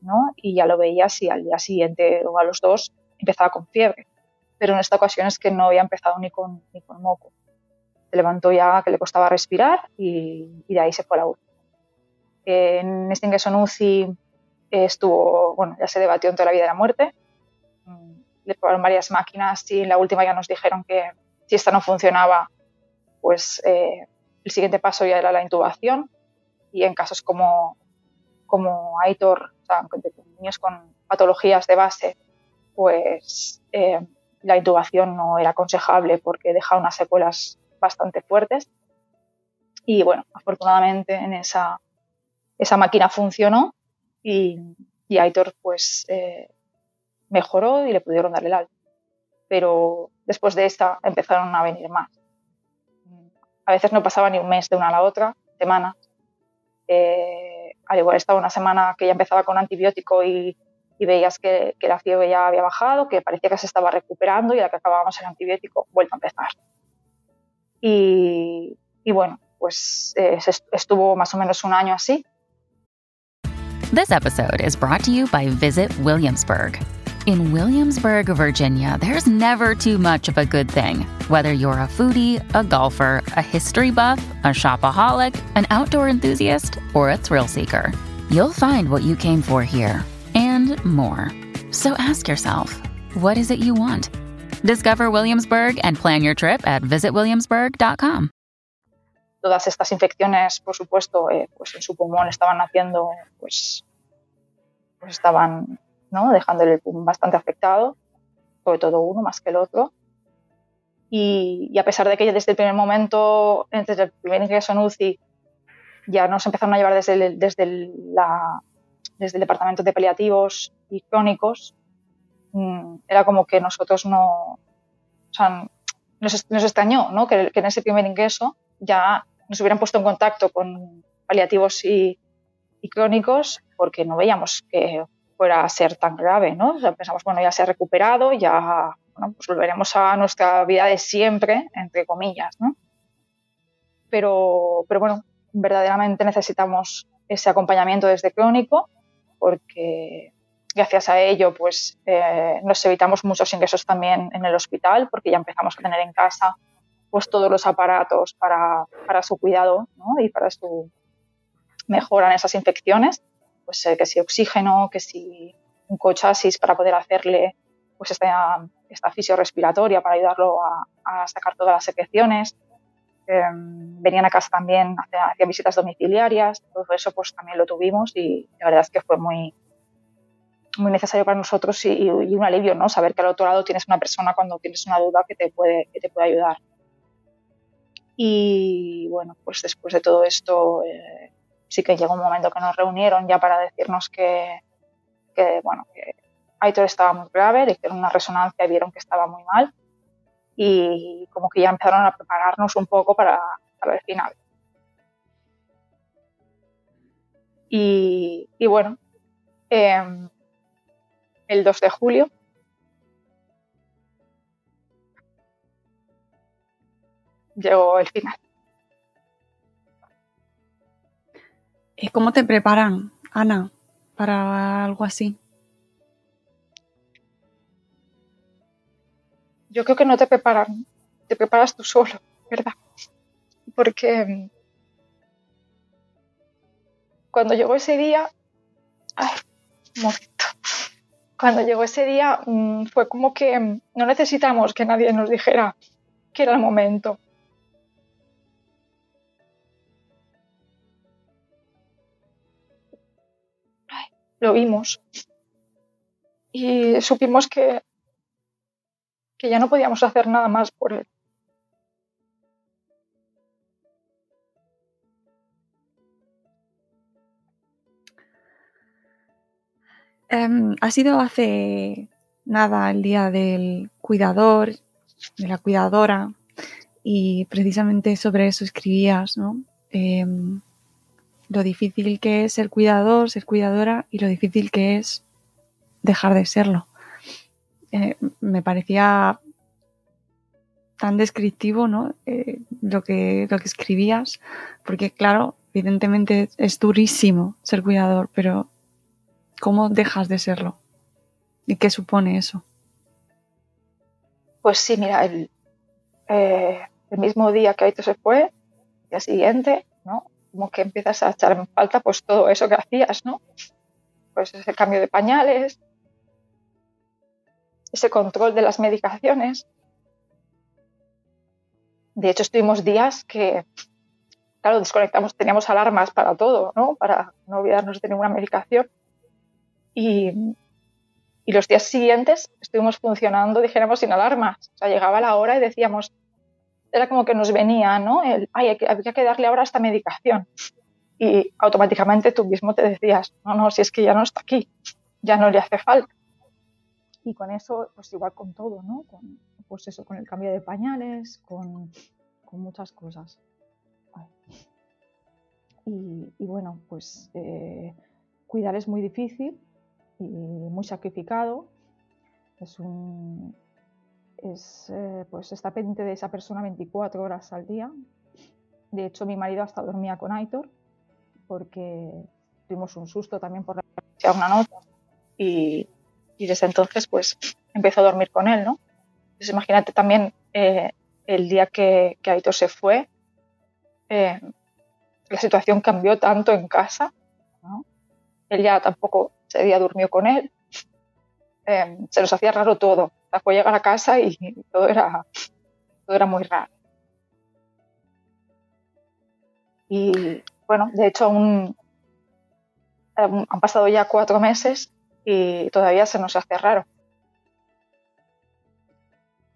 ¿no? Y ya lo veías y al día siguiente o a los dos empezaba con fiebre. Pero en esta ocasión es que no había empezado ni con, ni con moco. Se levantó ya que le costaba respirar y, y de ahí se fue a la UCI. En este ingreso en UCI estuvo, bueno, ya se debatió entre la vida y la muerte. Mm, le probaron varias máquinas y en la última ya nos dijeron que si esta no funcionaba, pues eh, el siguiente paso ya era la intubación. Y en casos como, como Aitor, o sea, niños con patologías de base, pues eh, la intubación no era aconsejable porque deja unas secuelas bastante fuertes. Y bueno, afortunadamente en esa, esa máquina funcionó y, Aitor pues eh, mejoró y le pudieron darle el alta. Pero después de esta empezaron a venir más. A veces no pasaba ni un mes de una a la otra, semana. Eh, al igual estaba una semana que ya empezaba con antibiótico y, veías que, la fiebre ya había bajado, que parecía que se estaba recuperando y a la que acabábamos el antibiótico, vuelta a empezar. Y, bueno, pues eh, estuvo más o menos un año así This episode is brought to you by Visit Williamsburg. In Williamsburg, Virginia, there's never too much of a good thing. Whether you're a foodie, a golfer, a history buff, a shopaholic, an outdoor enthusiast, or a thrill seeker, you'll find what you came for here and more. So ask yourself, what is it you want? Discover Williamsburg and plan your trip at visitwilliamsburg.com. todas estas infecciones, por supuesto, eh, pues en su pulmón estaban haciendo, pues, pues estaban ¿no? dejándole el pulmón bastante afectado, sobre todo uno más que el otro. Y, a pesar de que desde el primer momento, desde el primer ingreso en UCI, ya nos empezaron a llevar desde el, desde la, desde el departamento de paliativos y crónicos, era como que nosotros no, o sea, nos, nos extrañó ¿no? que, que en ese primer ingreso ya nos hubieran puesto en contacto con paliativos y, crónicos porque no veíamos que fuera a ser tan grave, ¿no? pensamos, bueno, ya se ha recuperado, ya pues volveremos a nuestra vida de siempre, entre comillas, ¿no? Pero, pero bueno, verdaderamente necesitamos ese acompañamiento desde crónico porque gracias a ello pues eh, nos evitamos muchos ingresos también en el hospital porque ya empezamos a tener en casa pues todos los aparatos para, para su cuidado ¿no? y para su mejora en esas infecciones, pues eh, que si oxígeno, que si un cochasis para poder hacerle pues esta, esta fisiorespiratoria para ayudarlo a, sacar todas las secreciones. Em, venían a casa también, hacían visitas domiciliarias, todo eso pues también lo tuvimos y la verdad es que fue muy, muy necesario para nosotros y, un alivio, ¿no? Saber que al otro lado tienes una persona cuando tienes una duda que te puede, que te puede ayudar. Y bueno, pues después de todo esto eh, sí que llegó un momento que nos reunieron ya para decirnos que, bueno, que Aitor estaba muy grave, le hicieron una resonancia y vieron que estaba muy mal y como que ya empezaron a prepararnos un poco para, para el final. Y, bueno, em, el 2 de julio llegó el final. ¿Y cómo te preparan, Ana, para algo así? Yo creo que no te preparan, te preparas tú solo, ¿verdad? Porque mm, cuando llegó ese día, ay, un momento. Cuando llegó ese día mm, fue como que mm, no necesitamos que nadie nos dijera que era el momento. lo vimos y supimos que, que ya no podíamos hacer nada más por él. Em, ha sido hace nada el día del cuidador, de la cuidadora, y precisamente sobre eso escribías, ¿no? Em, lo difícil que es ser cuidador, ser cuidadora y lo difícil que es dejar de serlo. Eh, me parecía tan descriptivo, ¿no? Eh, lo, que, lo que escribías, porque claro, evidentemente es durísimo ser cuidador, pero ¿cómo dejas de serlo? ¿Y qué supone eso? Pues sí, mira, el, eh, mismo día que Aito se fue, el día siguiente, ¿no? Como que empiezas a echar en falta pues todo eso que hacías, ¿no? Pues ese cambio de pañales, ese control de las medicaciones. De hecho, estuvimos días que, claro, desconectamos, teníamos alarmas para todo, ¿no? Para no olvidarnos de ninguna medicación. Y, y los días siguientes estuvimos funcionando, dijéramos, sin alarmas. O sea, llegaba la hora y decíamos, era como que nos venía, ¿no? El, ay, había que darle ahora esta medicación. Y automáticamente tú mismo te decías, no, no, si es que ya no está aquí, ya no le hace falta. Y con eso, pues igual con todo, ¿no? Con, pues eso, con el cambio de pañales, con, con muchas cosas. Y, y, bueno, pues eh, cuidar es muy difícil y muy sacrificado. Es un, es, eh, pues está pendiente de esa persona 24 horas al día. De hecho, mi marido hasta dormía con Aitor porque tuvimos un susto también por la una nota y, y, desde entonces pues empezó a dormir con él, ¿no? Entonces imagínate también eh, el día que, que, Aitor se fue, eh, la situación cambió tanto en casa, ¿no? Él ya tampoco ese día durmió con él, eh, se nos hacía raro todo. Fue llegar a casa y todo era, todo era muy raro. Y bueno, de hecho aún, han pasado ya cuatro meses y todavía se nos hace raro.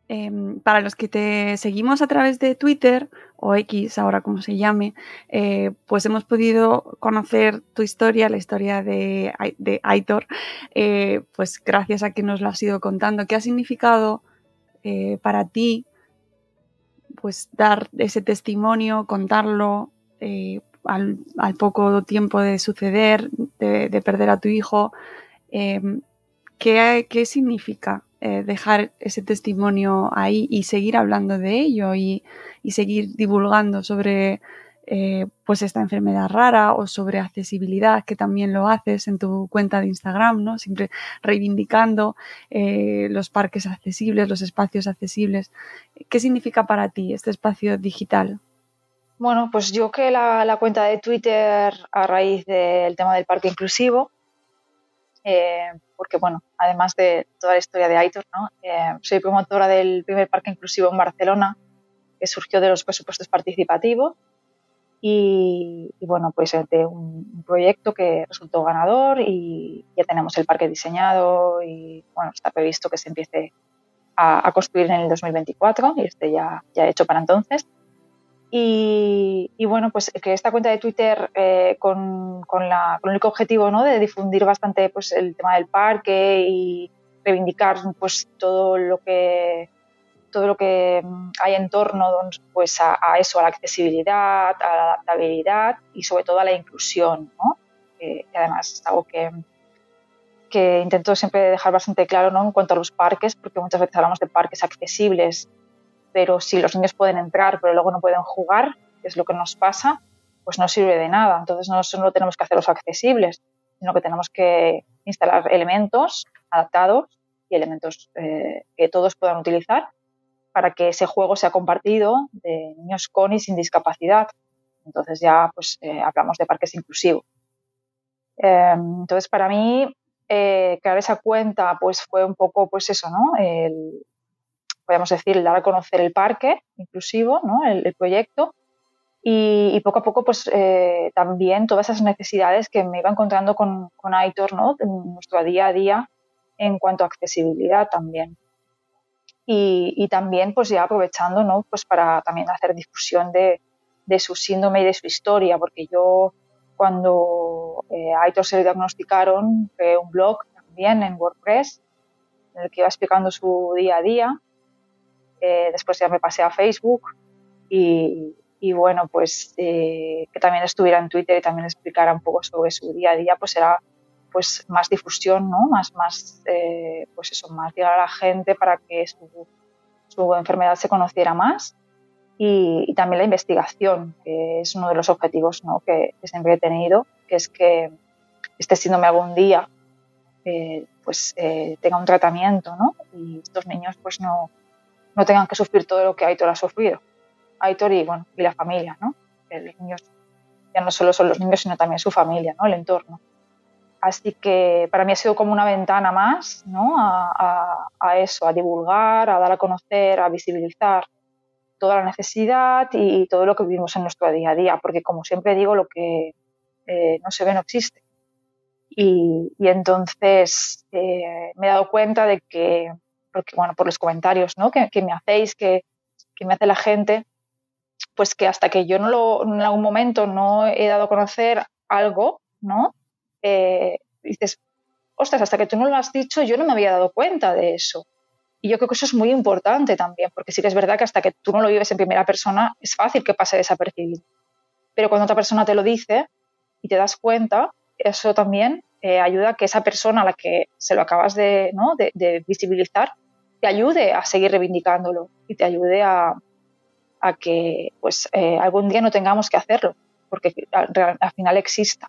Eh, para los que te seguimos a través de Twitter o X, ahora como se llame, eh, pues hemos podido conocer tu historia, la historia de, Aitor, eh, pues gracias a que nos lo has ido contando. ¿Qué ha significado eh, para ti pues dar ese testimonio, contarlo al, poco tiempo de suceder, de, de perder a tu hijo? ¿qué, ¿Qué significa eh, dejar ese testimonio ahí y seguir hablando de ello y, y seguir divulgando sobre eh, pues esta enfermedad rara o sobre accesibilidad que también lo haces en tu cuenta de Instagram, ¿no? Siempre reivindicando eh, los parques accesibles, los espacios accesibles. ¿Qué significa para ti este espacio digital? Bueno, pues yo que la, la cuenta de Twitter a raíz del tema del parque inclusivo, eh, porque bueno, además de toda la historia de Aitor, ¿no? Eh, soy promotora del primer parque inclusivo en Barcelona, que surgió de los presupuestos participativos y, y bueno, pues de un, proyecto que resultó ganador y ya tenemos el parque diseñado y bueno, está previsto que se empiece a, a construir en el 2024 y esté ya, ya hecho para entonces. Y, bueno, pues que esta cuenta de Twitter eh, con, con, la, el único objetivo ¿no? de difundir bastante pues, el tema del parque y reivindicar pues, todo lo que todo lo que hay en torno pues, a, eso, a la accesibilidad, a la adaptabilidad y sobre todo a la inclusión, ¿no? Que además es algo que, que intento siempre dejar bastante claro ¿no? en cuanto a los parques, porque muchas veces hablamos de parques accesibles pero si los niños pueden entrar pero luego no pueden jugar, que es lo que nos pasa, pues no sirve de nada. Entonces no solo tenemos que hacerlos accesibles, sino que tenemos que instalar elementos adaptados y elementos eh, que todos puedan utilizar para que ese juego sea compartido de niños con y sin discapacidad. Entonces ya pues eh, hablamos de parques inclusivos. Eh, entonces para mí eh, crear esa cuenta pues fue un poco pues eso, ¿no? Podemos decir, dar a conocer el parque inclusivo, ¿no? el, el proyecto, y, y, poco a poco, pues eh, también todas esas necesidades que me iba encontrando con, con Aitor, ¿no? en nuestro día a día en cuanto a accesibilidad también. Y, y también, pues ya aprovechando, ¿no? Pues para también hacer difusión de, de su síndrome y de su historia, porque yo cuando eh, a Aitor se le diagnosticaron, creé un blog también en WordPress, en el que iba explicando su día a día, eh, después ya me pasé a Facebook y, bueno, pues eh, que también estuviera en Twitter y también explicara un poco sobre su día a día, pues era pues más difusión, ¿no? Más, más, eh, pues eso, más llegar a la gente para que su, su enfermedad se conociera más y, también la investigación, que es uno de los objetivos ¿no? que, siempre he tenido, que es que este síndrome algún día eh, pues eh, tenga un tratamiento ¿no? y estos niños pues no, no tengan que sufrir todo lo que Aitor ha sufrido. Aitor y, bueno, y la familia, ¿no? los niños ya no solo son los niños, sino también su familia, ¿no? el entorno. Así que para mí ha sido como una ventana más ¿no? a, eso, a divulgar, a dar a conocer, a visibilizar toda la necesidad y todo lo que vivimos en nuestro día a día, porque como siempre digo, lo que eh, no se ve no existe. Y, entonces eh, me he dado cuenta de que, porque, bueno, por los comentarios ¿no? que, me hacéis, que, me hace la gente, pues que hasta que yo no lo, en algún momento no he dado a conocer algo, ¿no? Eh, dices, ostras, hasta que tú no lo has dicho, yo no me había dado cuenta de eso. Y yo creo que eso es muy importante también, porque sí que es verdad que hasta que tú no lo vives en primera persona es fácil que pase desapercibido. Pero cuando otra persona te lo dice y te das cuenta, eso también eh, ayuda a que esa persona a la que se lo acabas de, ¿no? de, visibilizar te ayude a seguir reivindicándolo y te ayude a, que pues, eh, algún día no tengamos que hacerlo, porque al, al final exista.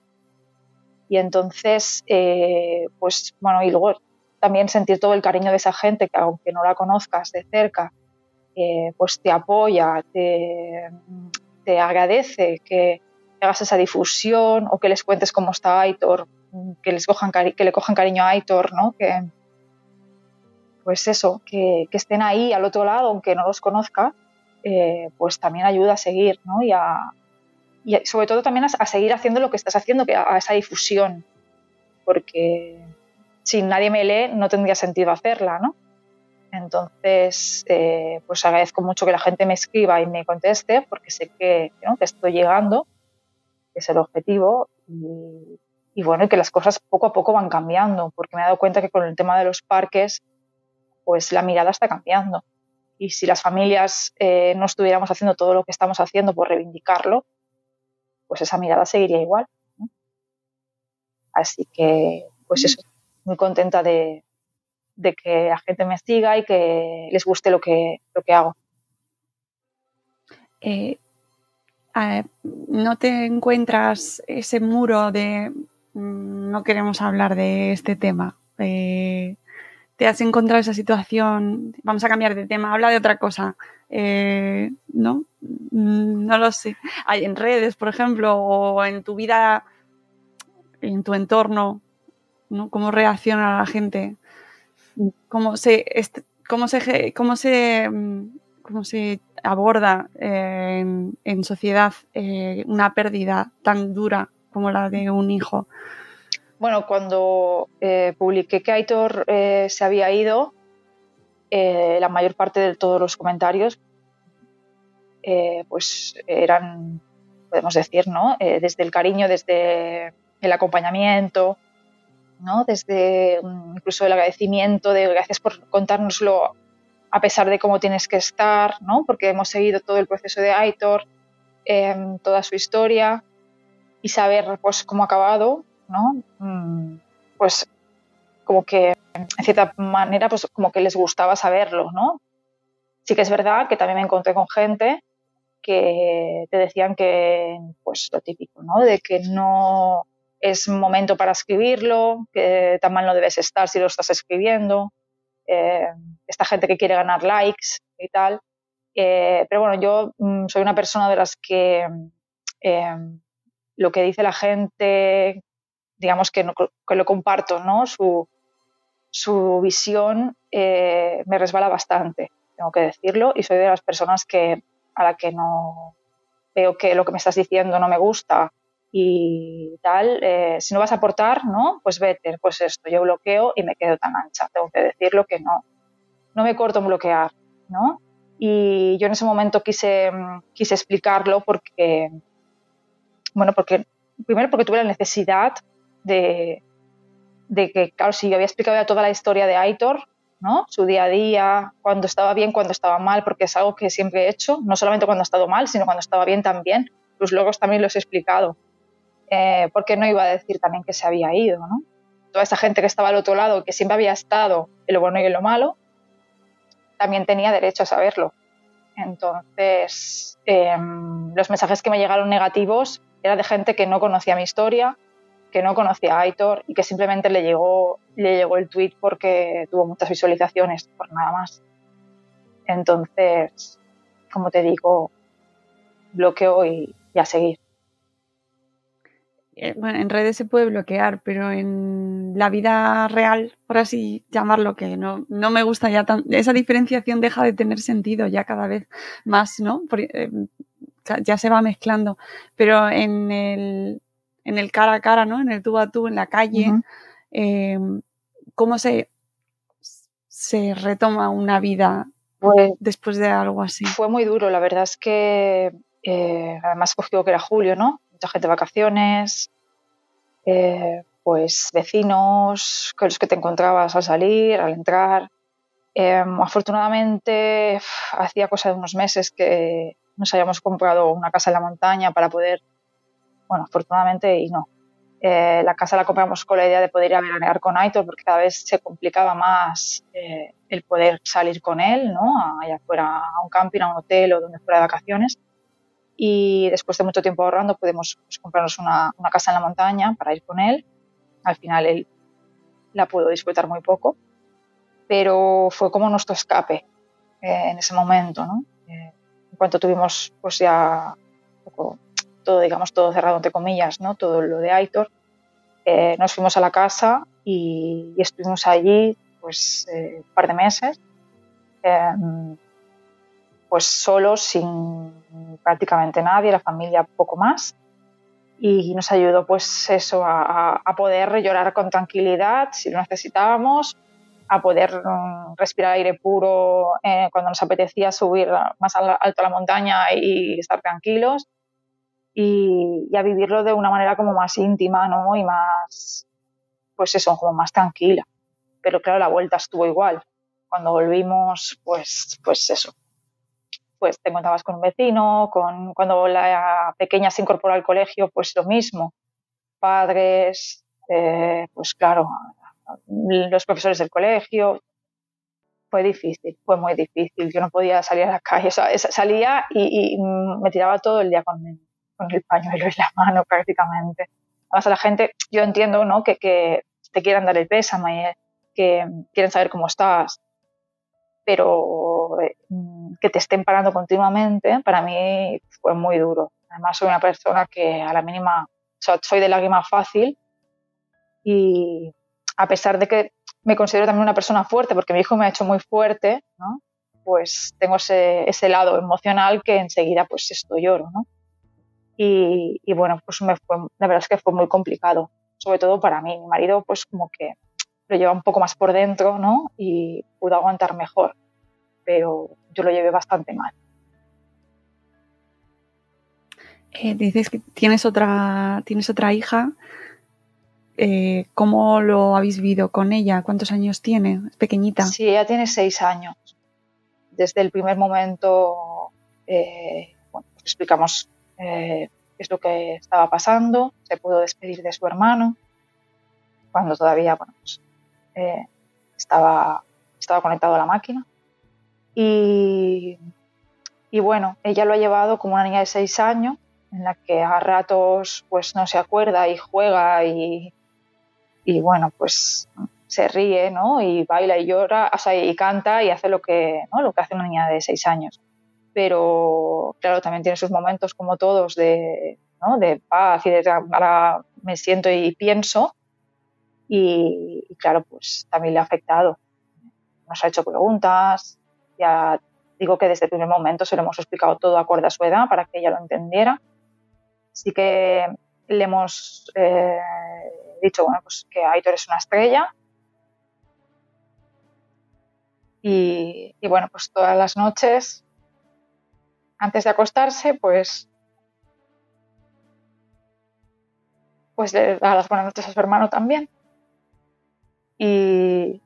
Y entonces, eh, pues bueno, y luego también sentir todo el cariño de esa gente que aunque no la conozcas de cerca, eh, pues te apoya, te, te agradece que hagas esa difusión o que les cuentes cómo está Aitor, que, les cojan que le cojan cariño a Aitor, ¿no? Que, pues eso, que, que estén ahí al otro lado, aunque no los conozca, eh, pues también ayuda a seguir, ¿no? Y, a, y sobre todo también a, seguir haciendo lo que estás haciendo, que a, esa difusión, porque si nadie me lee no tendría sentido hacerla, ¿no? Entonces, eh, pues agradezco mucho que la gente me escriba y me conteste porque sé que, estoy llegando, que es el objetivo y, bueno, y que las cosas poco a poco van cambiando porque me he dado cuenta que con el tema de los parques, pues la mirada está cambiando. Y si las familias eh, no estuviéramos haciendo todo lo que estamos haciendo por reivindicarlo, pues esa mirada seguiría igual. Así que, pues eso, muy contenta de, que la gente me siga y que les guste lo que, lo que hago. Eh, ¿No te encuentras ese muro de mm, no queremos hablar de este tema? Eh, ¿Te has encontrado esa situación? Vamos a cambiar de tema, habla de otra cosa. Eh, ¿No? Mm, no lo sé. Hay en redes, por ejemplo, o en tu vida, en tu entorno, ¿no? Cómo reacciona la gente, cómo se, cómo se, se, cómo se aborda eh, en, sociedad eh, una pérdida tan dura como la de un hijo. Bueno, cuando eh, publiqué que Aitor se había ido, la mayor parte de todos los comentarios pues eran, podemos decir, ¿no? desde el cariño, desde el acompañamiento, desde mm, incluso el agradecimiento de gracias por contárnoslo a pesar de cómo tienes que estar, ¿no? Porque hemos seguido todo el proceso de Aitor, em, toda su historia y saber pues cómo ha acabado, ¿no? Mm, pues como que en cierta manera pues como que les gustaba saberlo, ¿no? Sí que es verdad que también me encontré con gente que te decían que pues lo típico, ¿no? De que no es momento para escribirlo, que tan mal no debes estar si lo estás escribiendo, eh, esta gente que quiere ganar likes y tal. Eh, pero bueno, yo mm, soy una persona de las que eh, lo que dice la gente, digamos que, no, que lo comparto, ¿no? Su, su visión me resbala bastante, tengo que decirlo, y soy de las personas que a la que no veo que lo que me estás diciendo no me gusta y tal, eh, si no vas a aportar, ¿no? Pues vete, pues esto, yo bloqueo y me quedo tan ancha, tengo que decirlo que no, no me corto en bloquear, ¿no? Y yo en ese momento quise, quise explicarlo porque, bueno, porque, primero porque tuve la necesidad de, que, claro, si yo había explicado ya toda la historia de Aitor, ¿no? Su día a día, cuando estaba bien, cuando estaba mal, porque es algo que siempre he hecho, no solamente cuando ha estado mal, sino cuando estaba bien también. Los logos también los he explicado, eh, porque no iba a decir también que se había ido, ¿no? Toda esa gente que estaba al otro lado, que siempre había estado en lo bueno y en lo malo, también tenía derecho a saberlo. Entonces, em, los mensajes que me llegaron negativos eran de gente que no conocía mi historia, que no conocía a Aitor y que simplemente le llegó, le llegó el tweet porque tuvo muchas visualizaciones, por nada más. Entonces, como te digo, bloqueo y, y a seguir. Eh, bueno, en redes se puede bloquear, pero en la vida real, por así llamarlo, que no, no me gusta ya tan, esa diferenciación deja de tener sentido ya cada vez más, ¿no? Eh, ya se va mezclando. Pero en el, en el cara a cara, ¿no? En el tú a tú, en la calle, eh, ¿cómo se, se retoma una vida pues después de algo así? Fue muy duro, la verdad es que además cogió que era julio, ¿no? mucha gente de vacaciones, eh, pues vecinos con los que te encontrabas al salir, al entrar. Em, afortunadamente, hacía cosa de unos meses que nos habíamos comprado una casa en la montaña para poder, bueno, afortunadamente y no. Eh, la casa la compramos con la idea de poder ir a veranear con Aitor porque cada vez se complicaba más eh, el poder salir con él, ¿no? Allá fuera a un camping, a un hotel o donde fuera de vacaciones y después de mucho tiempo ahorrando pudimos pues, comprarnos una, una, casa en la montaña para ir con él. Al final él la pudo disfrutar muy poco, pero fue como nuestro escape eh, en ese momento, ¿no? Eh, en cuanto tuvimos pues ya poco, todo, digamos, todo cerrado entre comillas, ¿no? Todo lo de Aitor, eh, nos fuimos a la casa y, y estuvimos allí pues un par de meses pues solos, sin prácticamente nadie, la familia poco más. Y nos ayudó pues eso, a, poder llorar con tranquilidad si lo necesitábamos, a poder mm, respirar aire puro eh, cuando nos apetecía subir más alto a la montaña y estar tranquilos y, a vivirlo de una manera como más íntima ¿no? y más, pues eso, como más tranquila. Pero claro, la vuelta estuvo igual. Cuando volvimos, pues, pues eso, pues te encontrabas con un vecino, con cuando la pequeña se incorporó al colegio, pues lo mismo. Padres, eh, pues claro, los profesores del colegio. Fue difícil, fue muy difícil. Yo no podía salir a la calle. salía y, me tiraba todo el día con, el pañuelo en la mano prácticamente. Además a la gente, yo entiendo ¿no? que, que te quieran dar el pésame, que quieren saber cómo estás, pero eh, que te estén parando continuamente, para mí fue muy duro. Además, soy una persona que a la mínima, soy de lágrima fácil y a pesar de que me considero también una persona fuerte, porque mi hijo me ha hecho muy fuerte, ¿no? pues tengo ese, ese, lado emocional que enseguida pues esto lloro, ¿no? Y, y, bueno, pues me fue, la verdad es que fue muy complicado, sobre todo para mí. Mi marido pues como que lo lleva un poco más por dentro, ¿no? Y pudo aguantar mejor, pero yo lo llevé bastante mal. Eh, dices que tienes otra, tienes otra hija. Eh, ¿Cómo lo habéis vivido con ella? ¿Cuántos años tiene? ¿Es pequeñita? Sí, ella tiene seis años. Desde el primer momento, eh, bueno, pues explicamos qué es lo que estaba pasando. Se pudo despedir de su hermano cuando todavía bueno, pues, eh, estaba, estaba conectado a la máquina. Y, y, bueno, ella lo ha llevado como una niña de seis años, en la que a ratos pues no se acuerda y juega y, y bueno, pues se ríe, ¿no? Y baila y llora, o sea, y canta y hace lo que, ¿no? lo que hace una niña de seis años. Pero claro, también tiene sus momentos como todos de, ¿no? de paz y de ahora me siento y pienso y, claro, pues también le ha afectado. Nos ha hecho preguntas, ya digo que desde el primer momento se lo hemos explicado todo acorde a su edad para que ella lo entendiera. Sí que le hemos eh, dicho bueno, pues que Aitor es una estrella. Y, y, bueno, pues todas las noches, antes de acostarse, pues, pues le da las buenas noches a su hermano también. Y,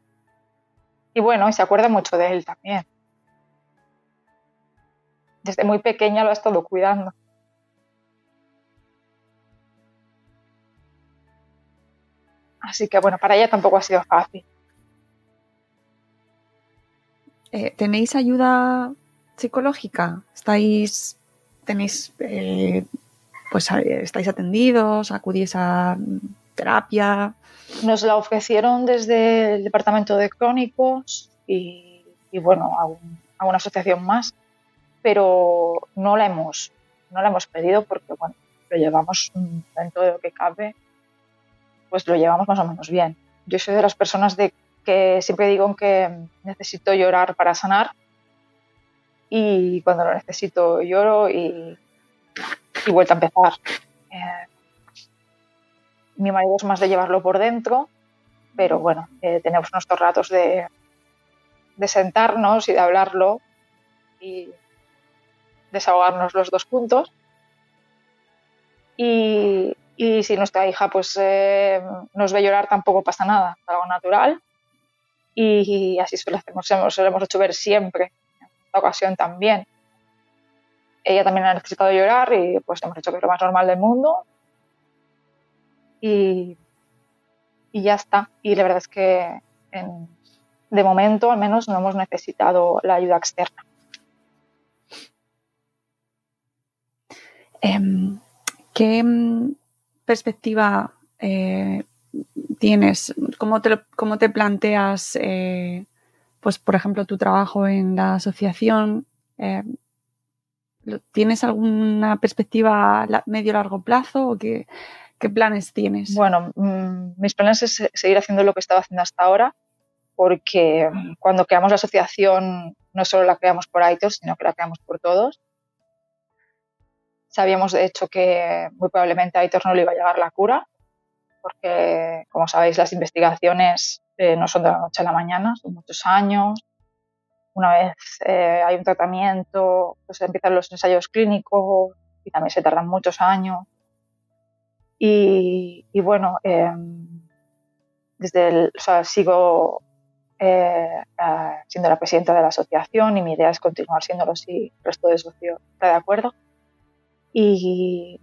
y bueno, se acuerda mucho de él también. Desde muy pequeña lo ha estado cuidando. Así que bueno, para ella tampoco ha sido fácil. Eh, ¿Tenéis ayuda psicológica? ¿Estáis, tenéis, eh, pues, estáis atendidos? ¿Acudís a terapia? Nos la ofrecieron desde el departamento de crónicos y, bueno, a, una asociación más, pero no la hemos, no la hemos pedido porque lo llevamos dentro de lo que cabe, pues lo llevamos más o menos bien. Yo soy de las personas de que siempre digo que necesito llorar para sanar y cuando lo necesito lloro y, y vuelto a empezar. Eh, mi marido es más de llevarlo por dentro, pero bueno, eh, tenemos nuestros ratos de, de sentarnos y de hablarlo y desahogarnos los dos puntos. Y, y si nuestra hija pues eh, nos ve llorar tampoco pasa nada, es algo natural y, así se lo, lo hemos hecho ver siempre, ocasión también. Ella también ha necesitado llorar y pues hemos hecho que es lo más normal del mundo y, y ya está. Y la verdad es que de momento al menos no hemos necesitado la ayuda externa. Em, ¿Qué perspectiva eh, tienes? ¿Cómo te, cómo te planteas, eh, pues, por ejemplo, tu trabajo en la asociación? Eh, ¿Tienes alguna perspectiva medio largo plazo o qué, planes tienes? Bueno, mm, mis planes es seguir haciendo lo que estaba haciendo hasta ahora, porque cuando creamos la asociación no solo la creamos por Aitor, sino que la creamos por todos. Sabíamos, de hecho, que muy probablemente a Aitor no le iba a llegar la cura, porque, como sabéis, las investigaciones eh, no son de la noche a la mañana, son muchos años. Una vez eh, hay un tratamiento, pues empiezan los ensayos clínicos y también se tardan muchos años. Y, bueno, em, desde el, sigo eh, siendo la presidenta de la asociación y mi idea es continuar siéndolo si el resto de socios está de acuerdo. Y,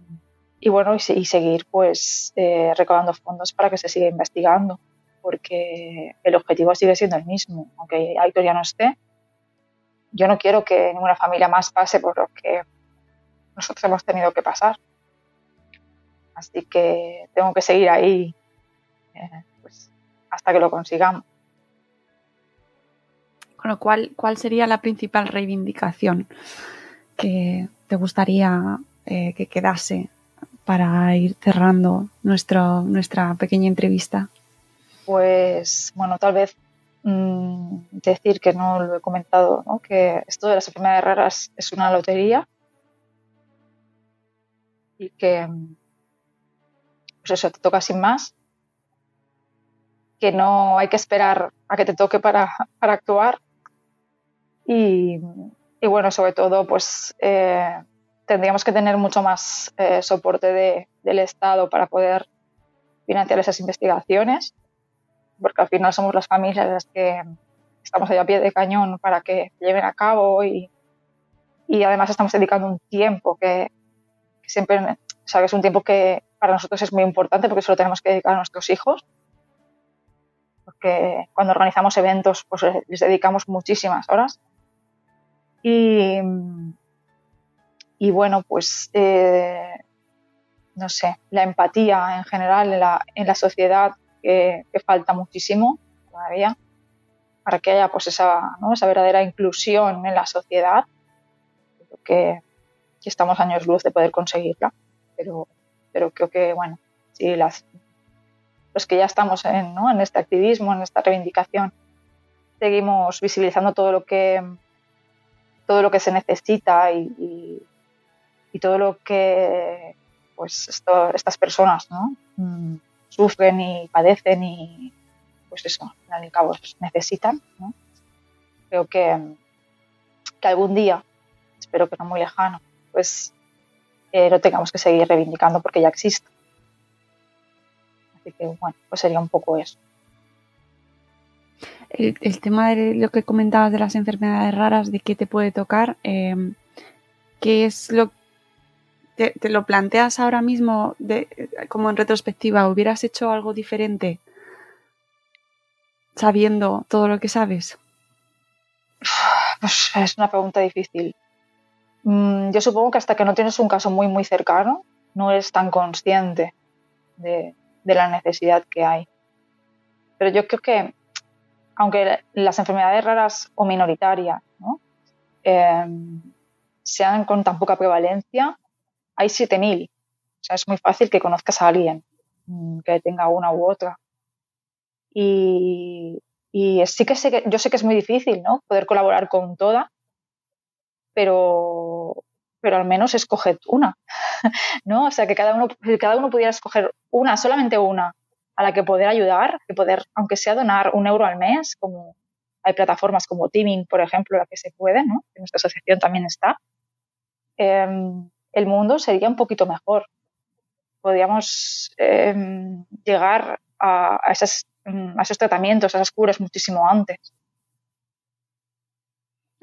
y bueno, y, seguir pues recaudando fondos para que se siga investigando, porque el objetivo sigue siendo el mismo, aunque Aitor ya no esté. Yo no quiero que ninguna familia más pase por lo que nosotros hemos tenido que pasar. Así que tengo que seguir ahí eh, pues, hasta que lo consigamos. Con ¿cuál sería la principal reivindicación que te gustaría eh, que quedase para ir cerrando nuestra pequeña entrevista? Pues bueno, tal vez mm, decir que no lo he comentado, que esto de las enfermedades raras es una lotería. Y que pues eso te toca sin más, que no hay que esperar a que te toque para, actuar. Y, bueno, sobre todo pues eh, tendríamos que tener mucho más eh, soporte del Estado para poder financiar esas investigaciones, porque al final somos las familias las que estamos ahí a pie de cañón para que lleven a cabo y, y además estamos dedicando un tiempo que, siempre, o sea, que es un tiempo que para nosotros es muy importante porque solo tenemos que dedicar a nuestros hijos. Porque cuando organizamos eventos, pues les dedicamos muchísimas horas. Y, y bueno, pues eh, no sé, la empatía en general en la, en la sociedad que, falta muchísimo todavía para que haya pues esa, ¿no? esa verdadera inclusión en la sociedad. Creo que, estamos años luz de poder conseguirla, pero, pero creo que, bueno, si las, los que ya estamos en, ¿no? en este activismo, en esta reivindicación, seguimos visibilizando todo lo que todo lo que se necesita y y todo lo que pues estas personas ¿no? Sufren y padecen y pues eso, al cabo necesitan. ¿no? Creo que, que algún día, espero que no muy lejano, pues eh, lo tengamos que seguir reivindicando porque ya existe. Así que bueno, pues sería un poco eso. El, tema de lo que comentabas de las enfermedades raras, de qué te puede tocar, eh, ¿qué es lo te, lo planteas ahora mismo como en retrospectiva? ¿Hubieras hecho algo diferente sabiendo todo lo que sabes? Pues es una pregunta difícil. Mm, yo supongo que hasta que no tienes un caso muy, muy cercano, no eres tan consciente de, la necesidad que hay. Pero yo creo que, aunque las enfermedades raras o minoritarias em, sean con tan poca prevalencia, hay 7.000. O sea, es muy fácil que conozcas a alguien mm, que tenga una u otra. Y, sí que, sé que yo sé que es muy difícil, ¿no? Poder colaborar con toda, pero, pero al menos escoge una, ¿no? O sea, que cada uno, cada uno pudiera escoger una, solamente una, a la que poder ayudar, que poder, aunque sea donar un euro al mes, como hay plataformas como Teaming, por ejemplo, la que se puede, ¿no? Que nuestra asociación también está, em, el mundo sería un poquito mejor. Podríamos em, llegar a, mm, a esos tratamientos, a esas curas muchísimo antes.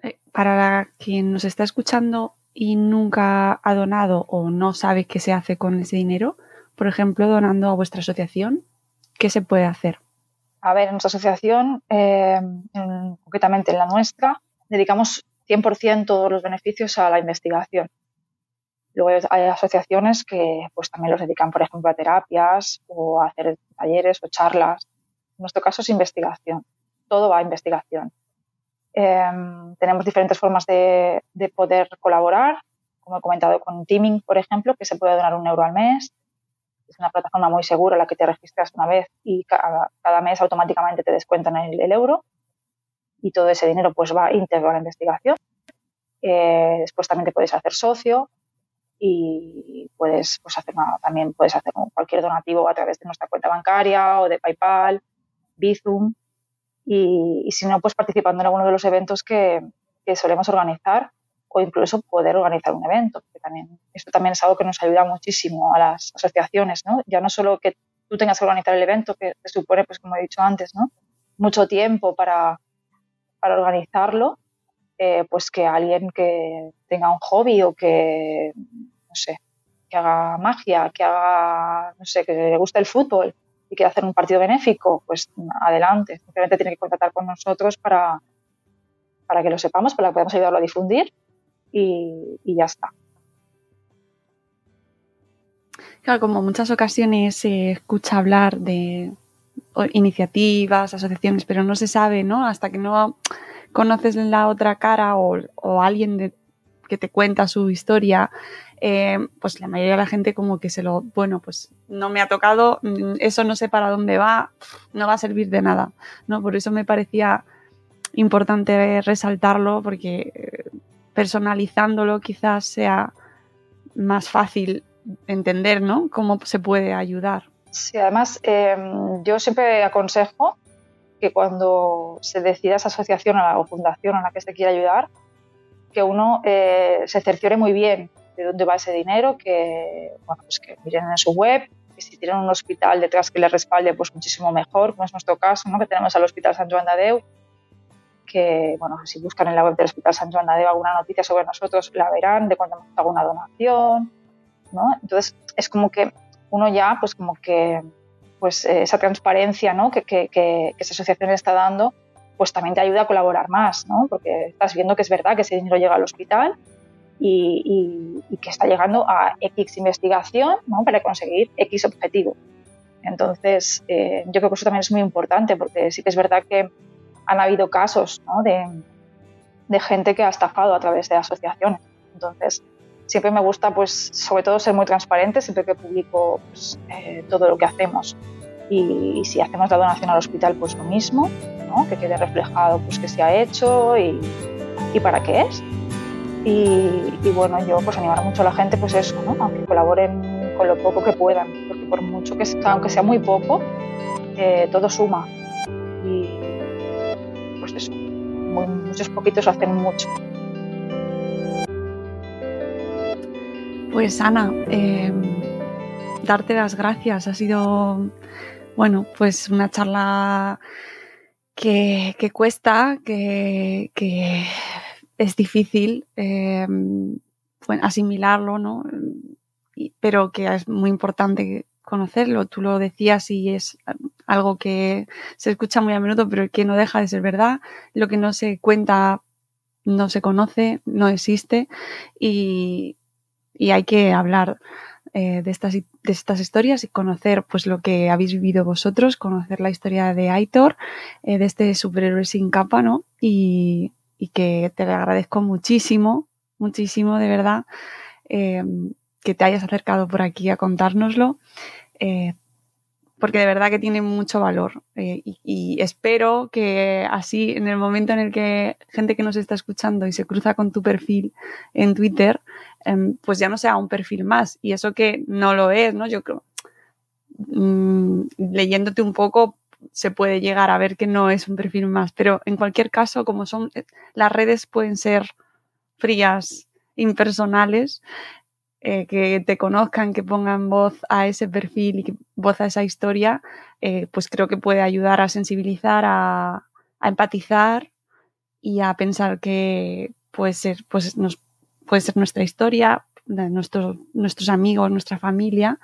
Eh, para quien nos está escuchando y nunca ha donado o no sabe qué se hace con ese dinero, por ejemplo, donando a vuestra asociación, ¿qué se puede hacer? A ver, en nuestra asociación, eh, concretamente en la nuestra, dedicamos 100% todos los beneficios a la investigación. Luego hay asociaciones que pues, también los dedican, por ejemplo, a terapias o a hacer talleres o charlas. En nuestro caso es investigación. Todo va a investigación. Em, tenemos diferentes formas de, poder colaborar, como he comentado con Teaming, por ejemplo, que se puede donar un euro al mes. Es una plataforma muy segura la que te registras una vez y cada, mes automáticamente te descuentan el, euro y todo ese dinero pues va íntegro a la investigación. Eh, después también te puedes hacer socio y puedes pues, hacer también puedes hacer cualquier donativo a través de nuestra cuenta bancaria o de PayPal, Bizum y, si no, pues participando en alguno de los eventos que, solemos organizar o incluso poder organizar un evento, que también, esto también es algo que nos ayuda muchísimo a las asociaciones, ¿no? Ya no solo que tú tengas que organizar el evento, que te supone, pues como he dicho antes, ¿no? Mucho tiempo para, para organizarlo, eh, pues que alguien que tenga un hobby o que, no sé, que haga magia, que haga, no sé, que le guste el fútbol, y quiere hacer un partido benéfico, pues adelante. Simplemente tiene que contactar con nosotros para, para que lo sepamos, para que podamos ayudarlo a difundir y, ya está. Claro, como muchas ocasiones se escucha hablar de iniciativas, asociaciones, pero no se sabe, ¿no? Hasta que no conoces la otra cara o, alguien que te cuenta su historia, eh, pues la mayoría de la gente como que se lo, bueno, pues no me ha tocado, mm, eso no sé para dónde va, no va a servir de nada, ¿no? Por eso me parecía importante resaltarlo porque eh, personalizándolo quizás sea más fácil entender, ¿no? Cómo se puede ayudar. Sí, además em, yo siempre aconsejo que cuando se decida esa asociación o fundación a la que se quiera ayudar, que uno eh, se cerciore muy bien de dónde va ese dinero, que, bueno, pues que miren en su web, que si tienen un hospital detrás que les respalde, pues muchísimo mejor, como es nuestro caso, ¿no? que tenemos al Hospital San Joan de Déu, que, bueno, si buscan en la web del Hospital San Joan de Déu alguna noticia sobre nosotros, la verán, de cuando hemos hecho alguna donación, ¿no? Entonces, es como que uno ya, pues como que, pues esa transparencia, ¿no? Que, que, que, que esa asociación está dando, pues también te ayuda a colaborar más, ¿no? Porque estás viendo que es verdad que ese dinero llega al hospital y, que está llegando a X investigación ¿no? para conseguir X objetivo. Entonces, eh, yo creo que eso también es muy importante porque sí que es verdad que han habido casos ¿no? de, de, gente que ha estafado a través de asociaciones. Entonces, siempre me gusta, pues, sobre todo ser muy transparente siempre que publico pues, eh, todo lo que hacemos. Y, si hacemos la donación al hospital, pues lo mismo, ¿no? que quede reflejado pues, que se ha hecho y, para qué es. Y, bueno, yo pues animar mucho a la gente, pues eso, ¿no? Aunque colaboren con lo poco que puedan, porque por mucho que aunque sea muy poco, eh, todo suma. Y pues eso, muchos poquitos hacen mucho. Pues Ana, eh, darte las gracias. Ha sido, bueno, pues una charla que, cuesta, que, es difícil eh, asimilarlo, ¿no? pero que es muy importante conocerlo. Tú lo decías y es algo que se escucha muy a menudo, pero que no deja de ser verdad. Lo que no se cuenta no se conoce, no existe y, hay que hablar eh, de, estas, de estas historias y conocer pues lo que habéis vivido vosotros, conocer la historia de Aitor, eh, de este superhéroe sin capa, ¿no? Y, que te agradezco muchísimo, muchísimo de verdad eh, que te hayas acercado por aquí a contárnoslo porque de verdad que tiene mucho valor eh, y, espero que así en el momento en el que gente que nos está escuchando y se cruza con tu perfil en Twitter, em, pues ya no sea un perfil más y eso que no lo es, ¿no? Yo creo, mm, leyéndote un poco se puede llegar a ver que no es un perfil más, pero en cualquier caso, como son, eh, las redes pueden ser frías, impersonales, eh, que te conozcan, que pongan voz a ese perfil y voz a esa historia, eh, pues creo que puede ayudar a sensibilizar, a, empatizar y a pensar que puede ser, pues nos, puede ser nuestra historia, nuestros, nuestros amigos, nuestra familia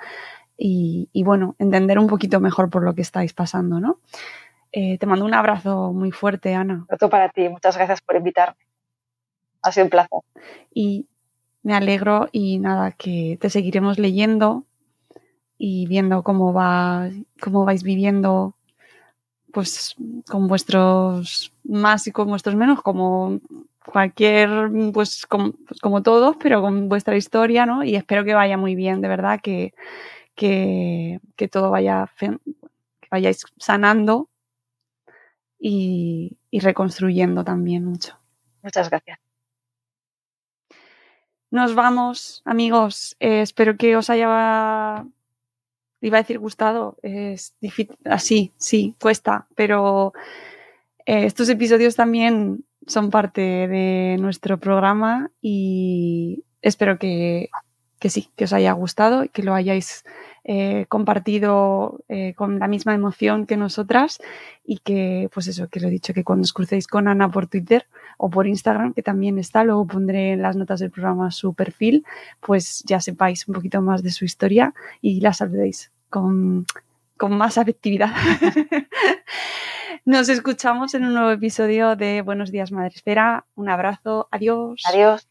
y, bueno, entender un poquito mejor por lo que estáis pasando, ¿no? Eh, te mando un abrazo muy fuerte, Ana. Otro para ti, muchas gracias por invitarme. Ha sido un placer. Y me alegro y nada, que te seguiremos leyendo y viendo cómo va, cómo vais viviendo, pues con vuestros más y con vuestros menos, como cualquier, pues como, pues, como todos, pero con vuestra historia, ¿no? Y espero que vaya muy bien, de verdad, que, que, que todo vaya, que vayáis sanando y, y reconstruyendo también mucho. Muchas gracias. Nos vamos, amigos. Eh, espero que os haya, iba a decir gustado, es difícil, así, sí, cuesta, pero eh, estos episodios también son parte de nuestro programa y espero que, que sí, que os haya gustado y que lo hayáis eh, compartido eh, con la misma emoción que nosotras y que, pues eso, que lo he dicho, que cuando os crucéis con Ana por Twitter o por Instagram, que también está, luego pondré en las notas del programa su perfil, pues ya sepáis un poquito más de su historia y la saludéis con, con más afectividad. Nos escuchamos en un nuevo episodio de Buenos Días Madre Espera. Un abrazo. Adiós. Adiós.